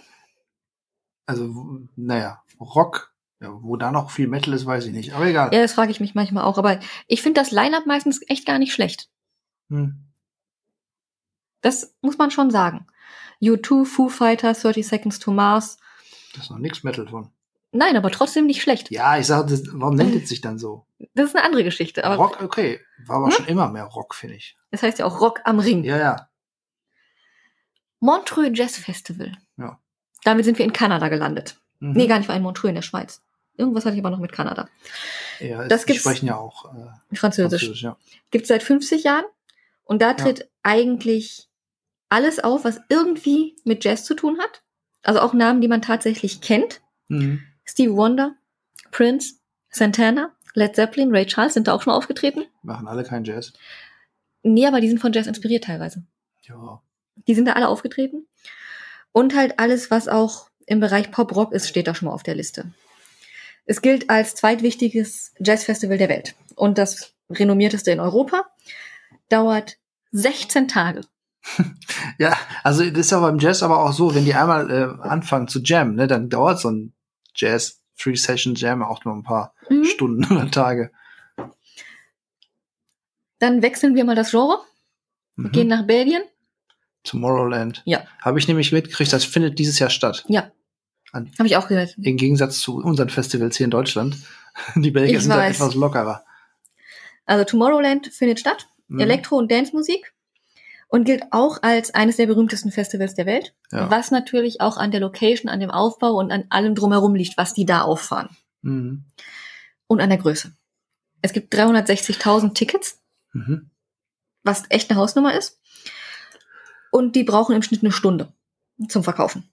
Also, naja, Rock, ja, wo da noch viel Metal ist, weiß ich nicht. Aber egal. Ja, das frage ich mich manchmal auch. Aber ich finde das Line-Up meistens echt gar nicht schlecht. Hm. Das muss man schon sagen. U2, Foo Fighters, 30 Seconds to Mars. Da ist noch nichts Metal von. Nein, aber trotzdem nicht schlecht. Ja, ich sag, das, warum nennt es sich dann so? Das ist eine andere Geschichte. Aber Rock, okay. War aber Hm? schon immer mehr Rock, finde ich. das heißt ja auch Rock am Ring. Ja, ja. Montreux Jazz Festival. Ja. Damit sind wir in Kanada gelandet. Mhm. Nee, gar nicht, war in Montreux in der Schweiz. Irgendwas hatte ich aber noch mit Kanada. ja, das die sprechen ja auch äh, Französisch. Französisch, ja. Gibt seit 50 Jahren. Und da tritt eigentlich alles auf, was irgendwie mit Jazz zu tun hat. Also auch Namen, die man tatsächlich kennt. Mhm. Stevie Wonder, Prince, Santana, Led Zeppelin, Ray Charles sind da auch schon aufgetreten. Machen alle keinen Jazz. Nee, aber die sind von Jazz inspiriert teilweise. Ja. Die sind da alle aufgetreten. Und halt alles, was auch im Bereich Pop-Rock ist, steht da schon mal auf der Liste. Es gilt als zweitwichtiges Jazzfestival der Welt. Und das renommierteste in Europa. Dauert 16 Tage. [LAUGHS] Ja, also das ist ja beim Jazz aber auch so, wenn die einmal äh, anfangen zu jammen, ne, dann dauert so ein Jazz Free Session Jam auch nur ein paar Mhm. Stunden oder Tage. Dann wechseln wir mal das Genre. Wir Mhm. gehen nach Belgien. Tomorrowland. Ja. Habe ich nämlich mitgekriegt, das findet dieses Jahr statt. Ja. Habe ich auch gehört. Im Gegensatz zu unseren Festivals hier in Deutschland. [LAUGHS] Die Belgier Ich sind da weiß. etwas lockerer. Also Tomorrowland findet statt. Mhm. Elektro- und Dance-Musik. Und gilt auch als eines der berühmtesten Festivals der Welt. Ja. Was natürlich auch an der Location, an dem Aufbau und an allem drumherum liegt, was die da auffahren. Mhm. Und an der Größe. Es gibt 360.000 Tickets, Mhm. was echt eine Hausnummer ist. Und die brauchen im Schnitt eine Stunde zum Verkaufen.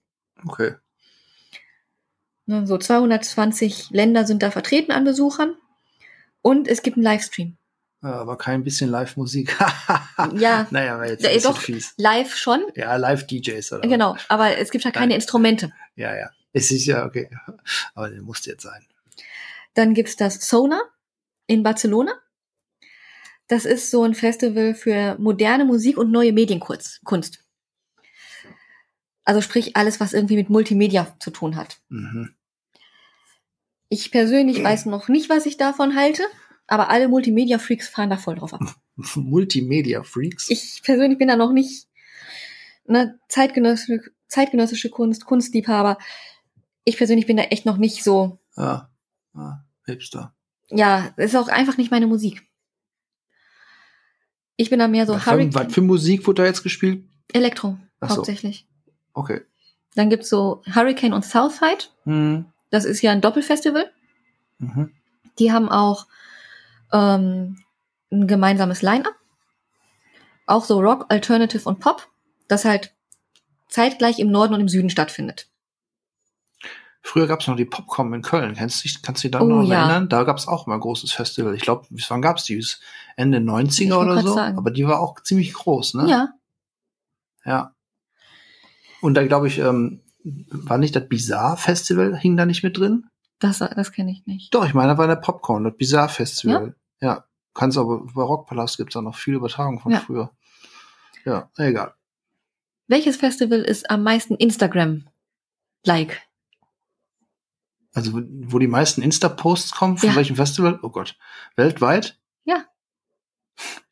Okay. Ne, So 220 Länder sind da vertreten an Besuchern. Und es gibt einen Livestream. Ja, aber kein bisschen Live-Musik. [LAUGHS] Ja, naja, war jetzt Ja, doch. fies. live schon. Ja, Live-DJs oder Genau, aber es gibt halt keine Nein. Instrumente. Ja, ja. Es ist ja okay. Aber der musste jetzt sein. Dann gibt's das Sona in Barcelona. Das ist so ein Festival für moderne Musik und neue Medienkunst. Kunst. Also sprich alles, was irgendwie mit Multimedia zu tun hat. Mhm. Ich persönlich weiß noch nicht, was ich davon halte, aber alle Multimedia-Freaks fahren da voll drauf ab. [LAUGHS] Multimedia-Freaks. Ich persönlich bin da noch nicht ne, zeitgenössische, zeitgenössische Kunst, Kunstliebhaber. Ich persönlich bin da echt noch nicht so Ja. ja. Hipster. ja, es ist auch einfach nicht meine Musik. Ich bin da mehr so was, für, was für Musik wurde da jetzt gespielt? Elektro Ach so. hauptsächlich. Okay. Dann gibt's so Hurricane und Southside. Mhm. Das ist ja ein Doppelfestival. Mhm. Die haben auch ähm, ein gemeinsames Line-up. auch so Rock, Alternative und Pop, das halt zeitgleich im Norden und im Süden stattfindet. Früher gab es noch die Popcom in Köln. Kennst du dich, kannst du dich da Oh, noch ja. erinnern? Da gab es auch mal ein großes Festival. Ich glaube, bis wann gab es die? Ende 90er Ich wollt oder so? sagen. Aber die war auch ziemlich groß, ne? Ja, Ja. Und da glaube ich, ähm, war nicht das Bizarre Festival, hing da nicht mit drin? Das, das kenne ich nicht. Doch, ich meine, da war der Popcorn, das Bizarre Festival. Ja. Kannst aber, bei Rockpalast gibt's da noch viel Übertragung von Ja. früher. Ja, egal. Welches Festival ist am meisten Instagram-like? Also, wo- die meisten Insta-Posts kommen, von Ja. welchem Festival? Oh Gott. Weltweit? Ja. [LAUGHS]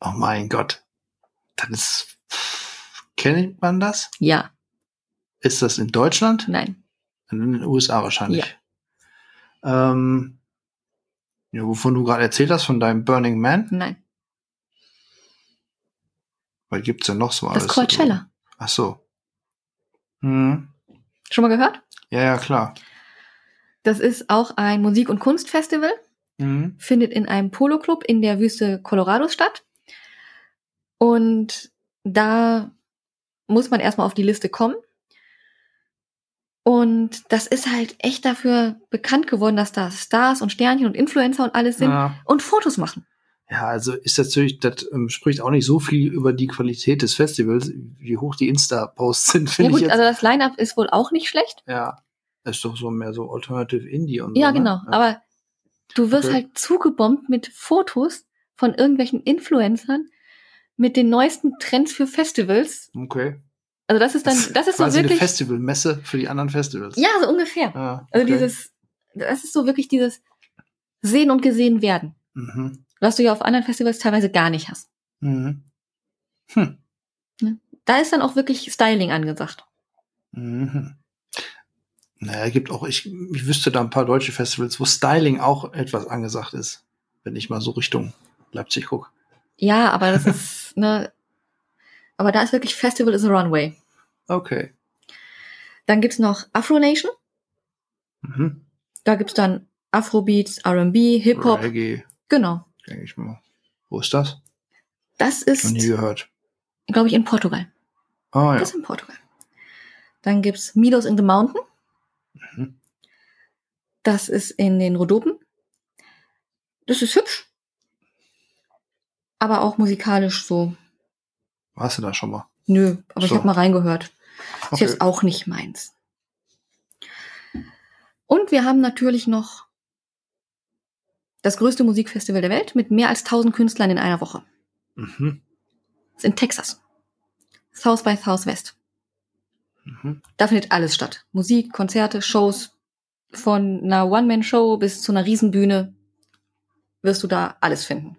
Oh mein Gott. Das ist, kennt man das? Ja, Ist das in Deutschland? nein. In den USA wahrscheinlich. Ähm, ja, wovon du gerade erzählt hast, von deinem Burning Man. Nein. Weil gibt's ja noch so Das alles. Coachella. Ach so. Hm. Schon mal gehört? Ja, ja, klar. Das ist auch ein Musik- und Kunstfestival, Mhm. findet in einem Polo-Club in der Wüste Colorados statt. Und da muss man erstmal auf die Liste kommen. Und das ist halt echt dafür bekannt geworden, dass da Stars und Sternchen und Influencer und alles sind Ja. und Fotos machen. ja, also ist natürlich, das ähm, spricht auch nicht so viel über die Qualität des Festivals, wie hoch die Insta-Posts sind, Ja finde gut, ich jetzt. also das Line-Up ist wohl auch nicht schlecht. ja. Das ist doch so mehr so Alternative Indie und Ja, so. genau. Ne? Aber du wirst Okay. halt zugebombt mit Fotos von irgendwelchen Influencern mit den neuesten Trends für Festivals. Okay. Also das ist dann, das ist so quasi eine wirklich. Festivalmesse für die anderen Festivals. Ja, so ungefähr. Ah, Also okay. dieses, das ist so wirklich dieses Sehen und gesehen werden, Mhm. was du ja auf anderen Festivals teilweise gar nicht hast. Mhm. Hm. Da ist dann auch wirklich Styling angesagt. Mhm. Naja, gibt auch, ich, ich wüsste da ein paar deutsche Festivals, wo Styling auch etwas angesagt ist, wenn ich mal so Richtung Leipzig gucke. Ja, aber das ist, ne, aber da ist wirklich Festival is a Runway. Okay. Dann gibt's noch Afro Nation. Mhm. Da gibt's dann Afrobeats, R&B, Hip-Hop. Reggae, Genau. denke ich mal. Wo ist das? Das Noch ist, nie gehört. glaube ich, in Portugal. Ah ja. Das ist in Portugal. Dann gibt's Milos in the Mountain. Mhm. Das ist in den Rhodopen. Das ist hübsch. Aber auch musikalisch so, Warst du da schon mal? nö, aber ich So. habe mal reingehört. Ist Okay. jetzt auch nicht meins. Und wir haben natürlich noch das größte Musikfestival der Welt mit mehr als 1000 Künstlern in einer Woche. Mhm. Das ist in Texas. South by Southwest. Mhm. Da findet alles statt. Musik, Konzerte, Shows. Von einer One-Man-Show bis zu einer Riesenbühne wirst du da alles finden.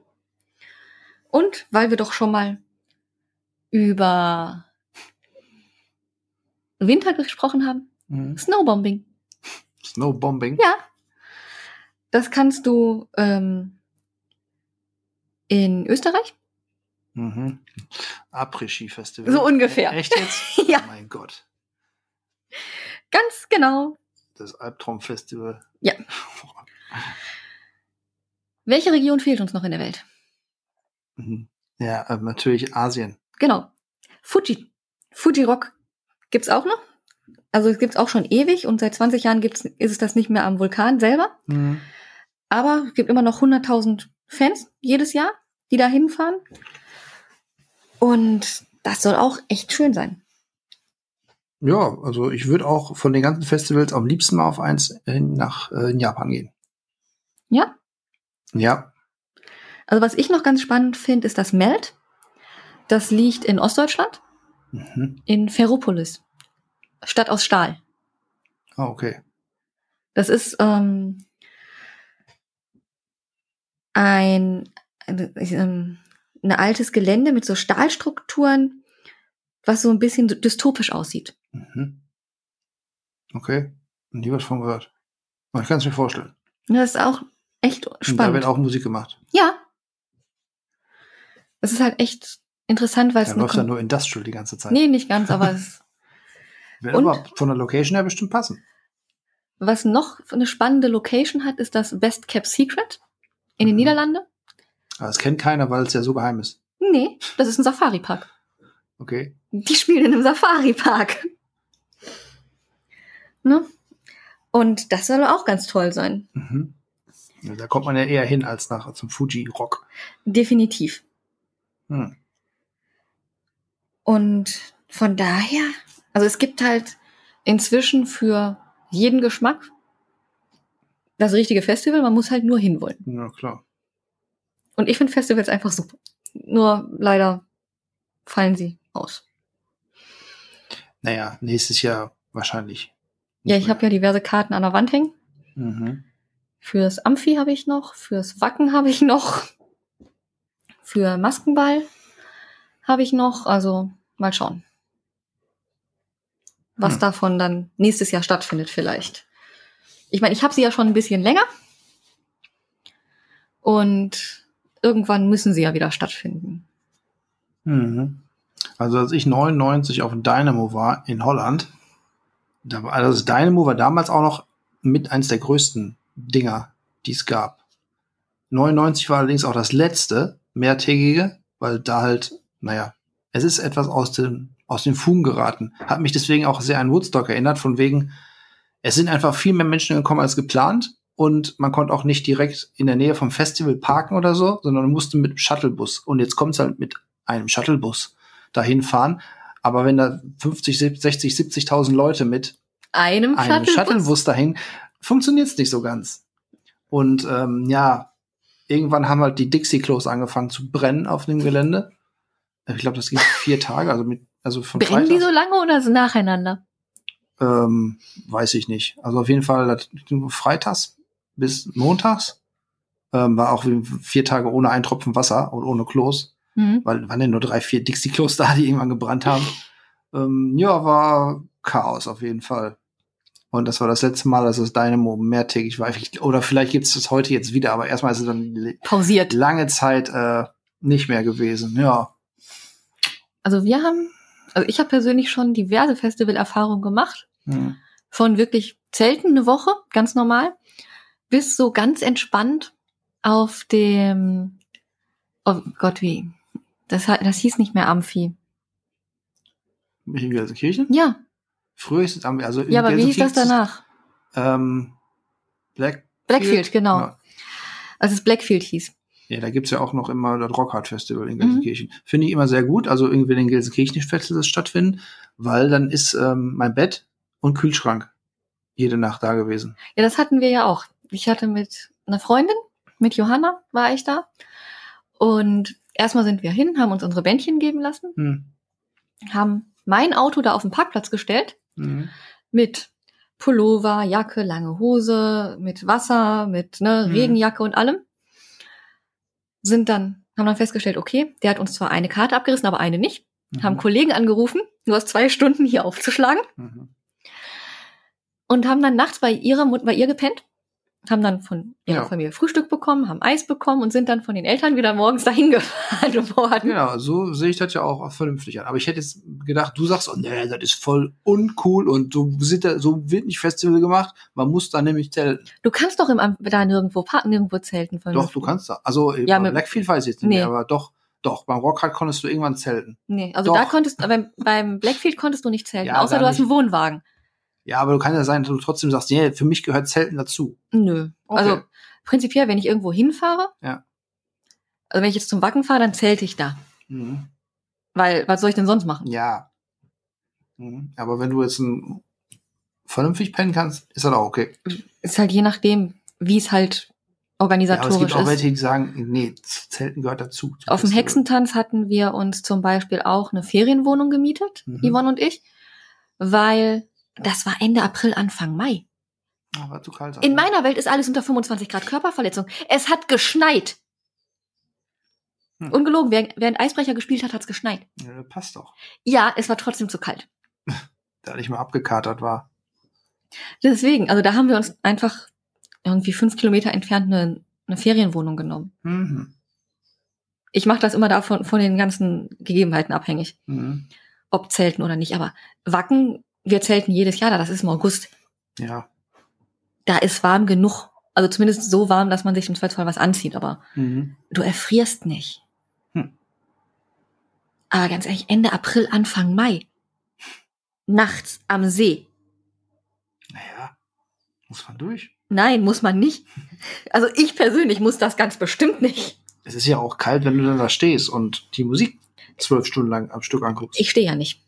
Und weil wir doch schon mal über Winter gesprochen haben, Mhm. Snowbombing. Snowbombing. Ja. Das kannst du ähm, in Österreich. Mhm. Après-Ski-Festival. So ungefähr. Echt jetzt? [LAUGHS] Ja. Oh mein Gott. Ganz genau. Das Albtraum-Festival. Ja. [LAUGHS] Welche Region fehlt uns noch in der Welt? Mhm. Ja, äh, natürlich Asien. Genau. Fuji. Fuji Rock gibt's auch noch. Also es gibt's auch schon ewig und seit 20 Jahren gibt's, ist es das nicht mehr am Vulkan selber. Mhm. Aber es gibt immer noch 100.000 Fans jedes Jahr, die da hinfahren. Und das soll auch echt schön sein. Ja, also ich würde auch von den ganzen Festivals am liebsten mal auf eins in, nach äh, Japan gehen. Ja? Ja. Also was ich noch ganz spannend finde, ist das Melt. Das liegt in Ostdeutschland, Mhm. in Ferropolis. Stadt aus Stahl. Ah, okay. Das ist ähm, ein, ein, ähm, ein altes Gelände mit so Stahlstrukturen, was so ein bisschen dystopisch aussieht. Mhm. Okay. Nie was von gehört. Aber ich kann es mir vorstellen. Das ist auch echt Und da spannend. wird auch Musik gemacht. ja. Das ist halt echt interessant, weil es Da eine läuft ja nur Industrial die ganze Zeit. Nee, nicht ganz, aber [LAUGHS] es, Wird aber von der Location her bestimmt passen. was noch eine spannende Location hat, ist das Best Kept Secret in den Mhm. Niederlanden. Aber das kennt keiner, weil es ja so geheim ist. Nee, das ist ein Safari-Park. Okay. Die spielen in einem Safari-Park. Ne? Und das soll auch ganz toll sein. Mhm. Ja, da kommt man ja eher hin als nach zum Fuji Rock. Definitiv. Hm. Und von daher, also es gibt halt inzwischen für jeden Geschmack das richtige Festival, man muss halt nur hinwollen. Ja, klar. Und ich finde Festivals einfach super. Nur leider fallen sie aus. Naja, nächstes Jahr wahrscheinlich. Ja, ich habe ja diverse Karten an der Wand hängen. Mhm. Fürs Amphi habe ich noch, fürs Wacken habe ich noch, für Maskenball habe ich noch. Also mal schauen, was Hm. davon dann nächstes Jahr stattfindet vielleicht. Ich meine, ich habe sie ja schon ein bisschen länger und irgendwann müssen sie ja wieder stattfinden. Mhm. Also als ich 99 auf dem Dynamo war in Holland, da war, also das Dynamo war damals auch noch mit eins der größten Dinger, die es gab. 99 war allerdings auch das letzte mehrtägige, weil da halt, naja, es ist etwas aus dem, aus den Fugen geraten. Hat mich deswegen auch sehr an Woodstock erinnert, von wegen, es sind einfach viel mehr Menschen gekommen als geplant und man konnte auch nicht direkt in der Nähe vom Festival parken oder so, sondern man musste mit dem Shuttlebus. Und jetzt kommt es halt mit einem Shuttlebus dahin fahren. Aber wenn da 50, 60, 70.000 Leute mit Einem, einem Shuttlebus? Shuttlebus dahin, funktioniert es nicht so ganz. Und ähm, ja, irgendwann haben halt die Dixie-Klos angefangen zu brennen auf dem Gelände. Ich glaube, das ging vier Tage, also mit, also von Brennen die Freitag- so lange oder so nacheinander? ähm, weiß ich nicht. Also auf jeden Fall freitags bis montags ähm, war auch vier Tage ohne ein Tropfen Wasser und ohne Klos, Hm. weil waren ja nur drei, vier Dixie-Klos da, die irgendwann gebrannt haben. ähm, ja, war Chaos auf jeden Fall. Und das war das letzte Mal, dass das Dynamo mehrtägig war. Oder vielleicht gibt es das heute jetzt wieder, aber erstmal ist es dann Pausiert. lange Zeit äh, nicht mehr gewesen. Ja. Also wir haben, also ich habe persönlich schon diverse Festivalerfahrungen gemacht. Hm. Von wirklich Zelten eine Woche, ganz normal, bis so ganz entspannt auf dem, oh Gott, wie? Das, das hieß nicht mehr Amphi. Mich in Gelsenkirchen? Ja, Früher ist es am, also in ja, aber wie hieß das danach? Ähm, Black Blackfield, genau. Ja. Als es Blackfield hieß. Ja, da gibt's ja auch noch immer das Rockhard Festival Mhm. in Gelsenkirchen. Finde ich immer sehr gut. Also irgendwie in Gelsenkirchen Festivals stattfinden, weil dann ist ähm, mein Bett und Kühlschrank jede Nacht da gewesen. Ja, das hatten wir ja auch. Ich hatte mit einer Freundin, mit Johanna war ich da. Und erstmal sind wir hin, haben uns unsere Bändchen geben lassen, Hm. haben mein Auto da auf den Parkplatz gestellt Mhm. mit Pullover, Jacke, lange Hose, mit Wasser, mit ne, Mhm. Regenjacke und allem. Sind dann, haben dann festgestellt, okay, der hat uns zwar eine Karte abgerissen, aber eine nicht. Mhm. Haben Kollegen angerufen, du hast zwei Stunden hier aufzuschlagen Mhm. und haben dann nachts bei ihrer Mut bei ihr gepennt, haben dann von ihrer Ja. Familie Frühstück bekommen, haben Eis bekommen und sind dann von den Eltern wieder morgens [LAUGHS] dahin gefahren worden. Genau, so sehe ich das ja auch vernünftig an. Aber ich hätte jetzt gedacht, du sagst, oh, nee, das ist voll uncool und so, sind da, so wird nicht Festival gemacht. Man muss da nämlich zelten. Du kannst doch im, da nirgendwo parken, nirgendwo zelten. Doch, du kannst da. Also Ja, ja, mit- Blackfield weiß ich jetzt nicht Nee. mehr, aber doch, doch, beim Rockhard konntest du irgendwann zelten. Nee, also Doch. da konntest beim, beim Blackfield konntest du nicht zelten, Ja, außer du hast einen Wohnwagen. Ja, aber du kann ja sein, dass du trotzdem sagst, nee, für mich gehört Zelten dazu. Nö. Okay. Also prinzipiell, wenn ich irgendwo hinfahre, Ja. also wenn ich jetzt zum Wacken fahre, dann zelte ich da. Mhm. Weil, was soll ich denn sonst machen? Ja. Mhm. Aber wenn du jetzt ein, vernünftig pennen kannst, ist das auch okay. Ist halt je nachdem, wie es halt Ja, aber es organisatorisch gibt auch welche, die sagen, nee, Zelten gehört dazu. Auf dem. Hexentanz hatten wir uns zum Beispiel auch eine Ferienwohnung gemietet, Mhm. Yvonne und ich, weil das war Ende April, Anfang Mai. Ah, war zu kalt. In meiner Welt ist alles unter 25 Grad Körperverletzung. Es hat geschneit. Hm. Ungelogen, während, während Eisbrecher gespielt hat, hat es geschneit. ja, passt doch. Ja, es war trotzdem zu kalt. [LAUGHS] Da ich mal abgekatert war. Deswegen, also da haben wir uns einfach irgendwie fünf Kilometer entfernt eine, eine Ferienwohnung genommen. Mhm. Ich mache das immer davon von den ganzen Gegebenheiten abhängig, Mhm. ob zelten oder nicht. Aber Wacken, wir zelten jedes Jahr da, das ist im August. Ja. Da ist warm genug. Also zumindest so warm, dass man sich im Zweifelsfall was anzieht, aber Mhm. du erfrierst nicht. Aber ganz ehrlich, Ende April, Anfang Mai. Nachts am See. Naja, muss man durch. Nein, muss man nicht. Also ich persönlich muss das ganz bestimmt nicht. Es ist ja auch kalt, wenn du dann da stehst und die Musik zwölf Stunden lang am Stück anguckst. Ich stehe ja nicht.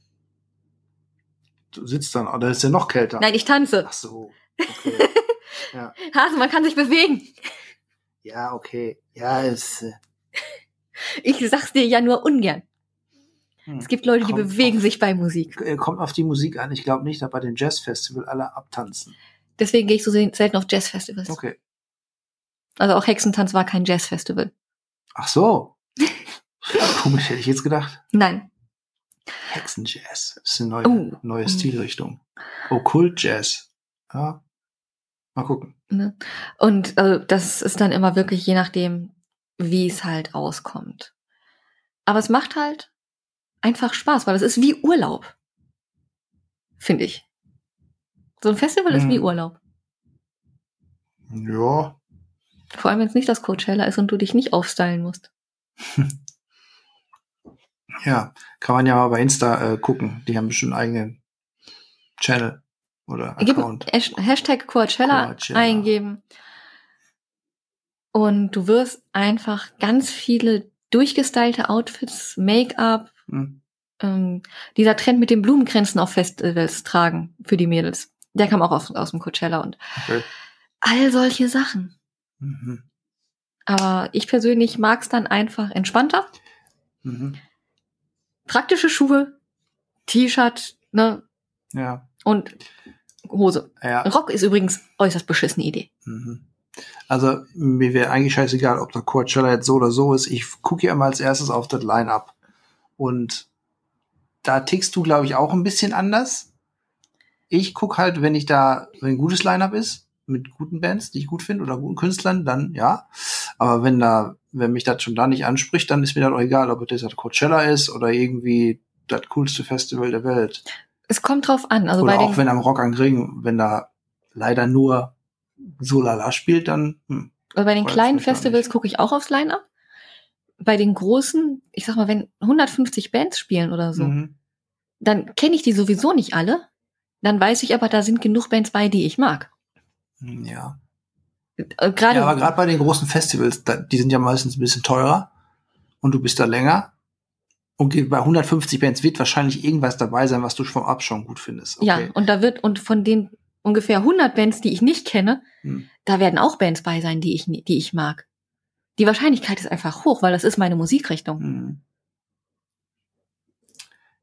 Du sitzt dann, oder ist ja noch kälter. Nein, ich tanze. Ach so. Okay. [LAUGHS] ja. Hase, man kann sich bewegen. ja, okay. Ja, es. äh, Ich sag's dir ja nur ungern. hm. Es gibt Leute, die Kommt bewegen auf- sich bei Musik. Äh, Kommt auf die Musik an. Ich glaube nicht, dass bei dem Jazzfestival alle abtanzen. Deswegen gehe ich so sel- selten auf Jazzfestivals. Okay. Also auch Hexentanz war kein Jazzfestival. Ach so. [LAUGHS] Komisch, hätte ich jetzt gedacht. Nein. Hexenjazz. Das ist eine neue, Oh. neue Stilrichtung. Okkult Jazz. Ja. Mal gucken. Ne? Und also, das ist dann immer wirklich je nachdem, wie es halt auskommt. Aber es macht halt einfach Spaß, weil es ist wie Urlaub. Finde ich. So ein Festival ist Mhm. wie Urlaub. Ja. Vor allem, wenn es nicht das Coachella ist und du dich nicht aufstylen musst. [LAUGHS] Ja. Kann man ja mal bei Insta äh, gucken. Die haben bestimmt einen eigenen Channel oder Gib Account. Hash- Hashtag Coachella, Coachella. eingeben. Und du wirst einfach ganz viele durchgestylte Outfits, Make-up, Hm. ähm, dieser Trend mit den Blumenkränzen auf Festivals tragen für die Mädels. Der kam auch aus, aus dem Coachella und Okay. all solche Sachen. Mhm. Aber ich persönlich mag es dann einfach entspannter. Mhm. Praktische Schuhe, T-Shirt ne, Ja. und Hose. Ja. Rock ist übrigens äußerst beschissene Idee. Mhm. Also mir wäre eigentlich scheißegal, ob der Coachella jetzt so oder so ist. Ich gucke ja immer als erstes auf das Line-Up. Und da tickst du, glaube ich, auch ein bisschen anders. Ich guck halt, wenn ich da, wenn ein gutes Line-Up ist, mit guten Bands, die ich gut finde, oder guten Künstlern, dann ja. Aber wenn da, wenn mich das schon da nicht anspricht, dann ist mir das auch egal, ob das Coachella ist oder irgendwie das coolste Festival der Welt. Es kommt drauf an. Also oder auch wenn am Rock am Ring, wenn da leider nur Solala spielt, dann hm. also bei den kleinen Festivals gucke ich auch aufs Line-Up. Bei den großen, ich sag mal, wenn 150 Bands spielen oder so, Mhm. dann kenne ich die sowieso nicht alle. Dann weiß ich aber, da sind genug Bands bei, die ich mag. Hm, Ja. Äh, Gerade ja, aber gerade bei den großen Festivals, die sind ja meistens ein bisschen teurer und du bist da länger. Und bei 150 Bands wird wahrscheinlich irgendwas dabei sein, was du vom Ab schon gut findest. Ja, und da wird, und von den ungefähr 100 Bands, die ich nicht kenne, Hm. da werden auch Bands bei sein, die ich, die ich mag. Die Wahrscheinlichkeit ist einfach hoch, weil das ist meine Musikrichtung. Hm.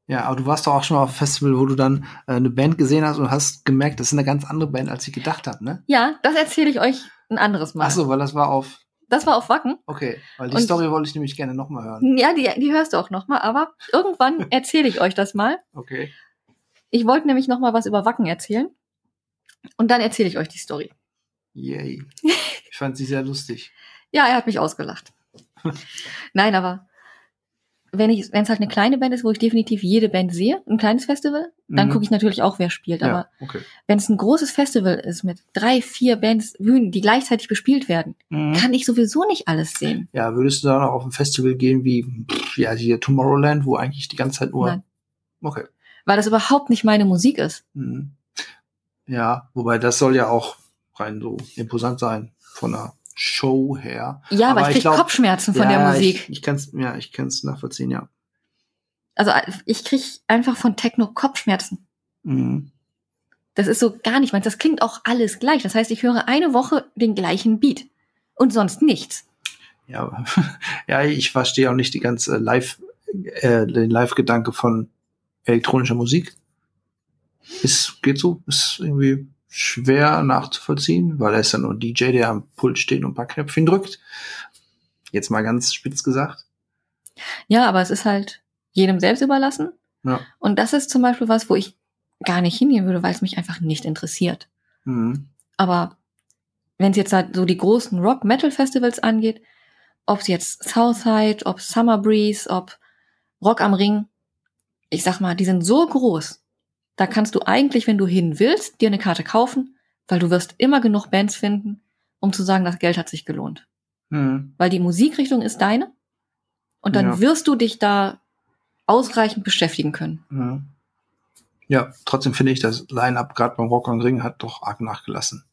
Ja, aber du warst doch auch schon mal auf einem Festival, wo du dann äh, eine Band gesehen hast und hast gemerkt, das ist eine ganz andere Band, als ich gedacht habe, ne? Ja, das erzähle ich euch ein anderes Mal. Ach so, weil das war auf. Das war auf Wacken. Okay, weil die Und- Story wollte ich nämlich gerne nochmal hören. Ja, die, die hörst du auch noch mal, aber irgendwann [LAUGHS] erzähle ich euch das mal. Okay. Ich wollte nämlich noch mal was über Wacken erzählen. Und dann erzähle ich euch die Story. Yay. [LAUGHS] Ich fand sie sehr lustig. Ja, er hat mich ausgelacht. [LAUGHS] Nein, aber wenn ich, wenn es halt eine kleine Band ist, wo ich definitiv jede Band sehe, ein kleines Festival, dann Mhm. gucke ich natürlich auch, wer spielt. Aber Ja, okay. wenn es ein großes Festival ist mit drei, vier Bands, Bühnen, die gleichzeitig bespielt werden, Mhm. kann ich sowieso nicht alles sehen. Ja, würdest du dann auch auf ein Festival gehen wie, ja, hier Tomorrowland, wo eigentlich die ganze Zeit nur. Nein. Okay. Weil das überhaupt nicht meine Musik ist. Mhm. Ja, wobei das soll ja auch rein so imposant sein von der Show her. Ja, aber, Aber ich ich krieg glaub- Kopfschmerzen von ja, der Musik. Ich, ich kann's, ja, ich kann's nachvollziehen, ja. Also ich krieg einfach von Techno Kopfschmerzen. Mhm. Das ist so gar nicht meins. Das klingt auch alles gleich. Das heißt, ich höre eine Woche den gleichen Beat und sonst nichts. Ja, [LAUGHS] ja, ich verstehe auch nicht die ganze Live, äh, den Live-Gedanke von elektronischer Musik. Ist, geht so, ist irgendwie schwer nachzuvollziehen, weil er ist ja nur ein DJ, der am Pult steht und ein paar Knöpfchen drückt. Jetzt mal ganz spitz gesagt. Ja, aber es ist halt jedem selbst überlassen. Ja. Und das ist zum Beispiel was, wo ich gar nicht hingehen würde, weil es mich einfach nicht interessiert. Mhm. Aber wenn es jetzt halt so die großen Rock-Metal-Festivals angeht, ob es jetzt Southside, ob Summer Breeze, ob Rock am Ring, ich sag mal, die sind so groß. Da kannst du eigentlich, wenn du hin willst, dir eine Karte kaufen, weil du wirst immer genug Bands finden, um zu sagen, das Geld hat sich gelohnt. Mhm. Weil die Musikrichtung ist deine und dann Ja. wirst du dich da ausreichend beschäftigen können. Mhm. Ja, trotzdem finde ich, das Line-Up gerade beim Rock am Ring hat doch arg nachgelassen.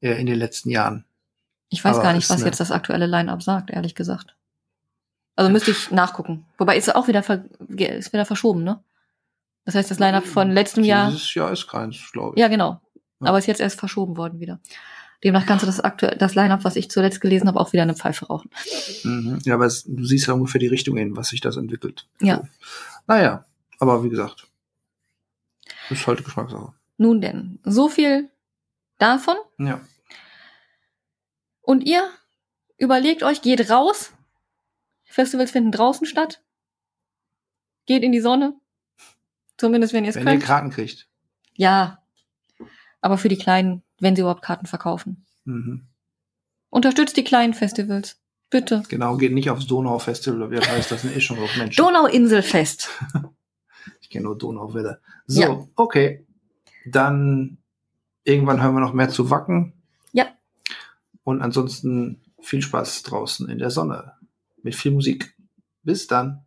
Äh, in den letzten Jahren. Ich weiß Aber gar nicht, was jetzt das aktuelle Line-Up sagt, ehrlich gesagt. Also müsste ich nachgucken. Wobei ist auch wieder, ist wieder verschoben, ne? Das heißt, das Line-Up von letztem Jahr. Dieses Jahr ist keins, glaube ich. Ja, genau. Ja. Aber ist jetzt erst verschoben worden wieder. Demnach kannst du das aktuell, das Line-Up, was ich zuletzt gelesen habe, auch wieder eine Pfeife rauchen. Mhm. Ja, aber es, du siehst ja ungefähr die Richtung in, was sich das entwickelt. Ja. So. Naja, aber wie gesagt, ist halt Geschmackssache. Nun denn, so viel davon. Ja. Und ihr überlegt euch, geht raus. Festivals finden draußen statt. Geht in die Sonne. Zumindest wenn ihr es Wenn ihr könnt. Karten kriegt. Ja. Aber für die Kleinen, wenn sie überhaupt Karten verkaufen. Mhm. Unterstützt die kleinen Festivals. Bitte. Genau, geht nicht aufs Donau-Festival, wie das heißt, das sind eh schon genug Menschen. Donauinselfest. [LAUGHS] ich kenne nur Donauwelle. So, Ja. okay. Dann irgendwann hören wir noch mehr zu Wacken. Ja. Und ansonsten viel Spaß draußen in der Sonne mit viel Musik. Bis dann.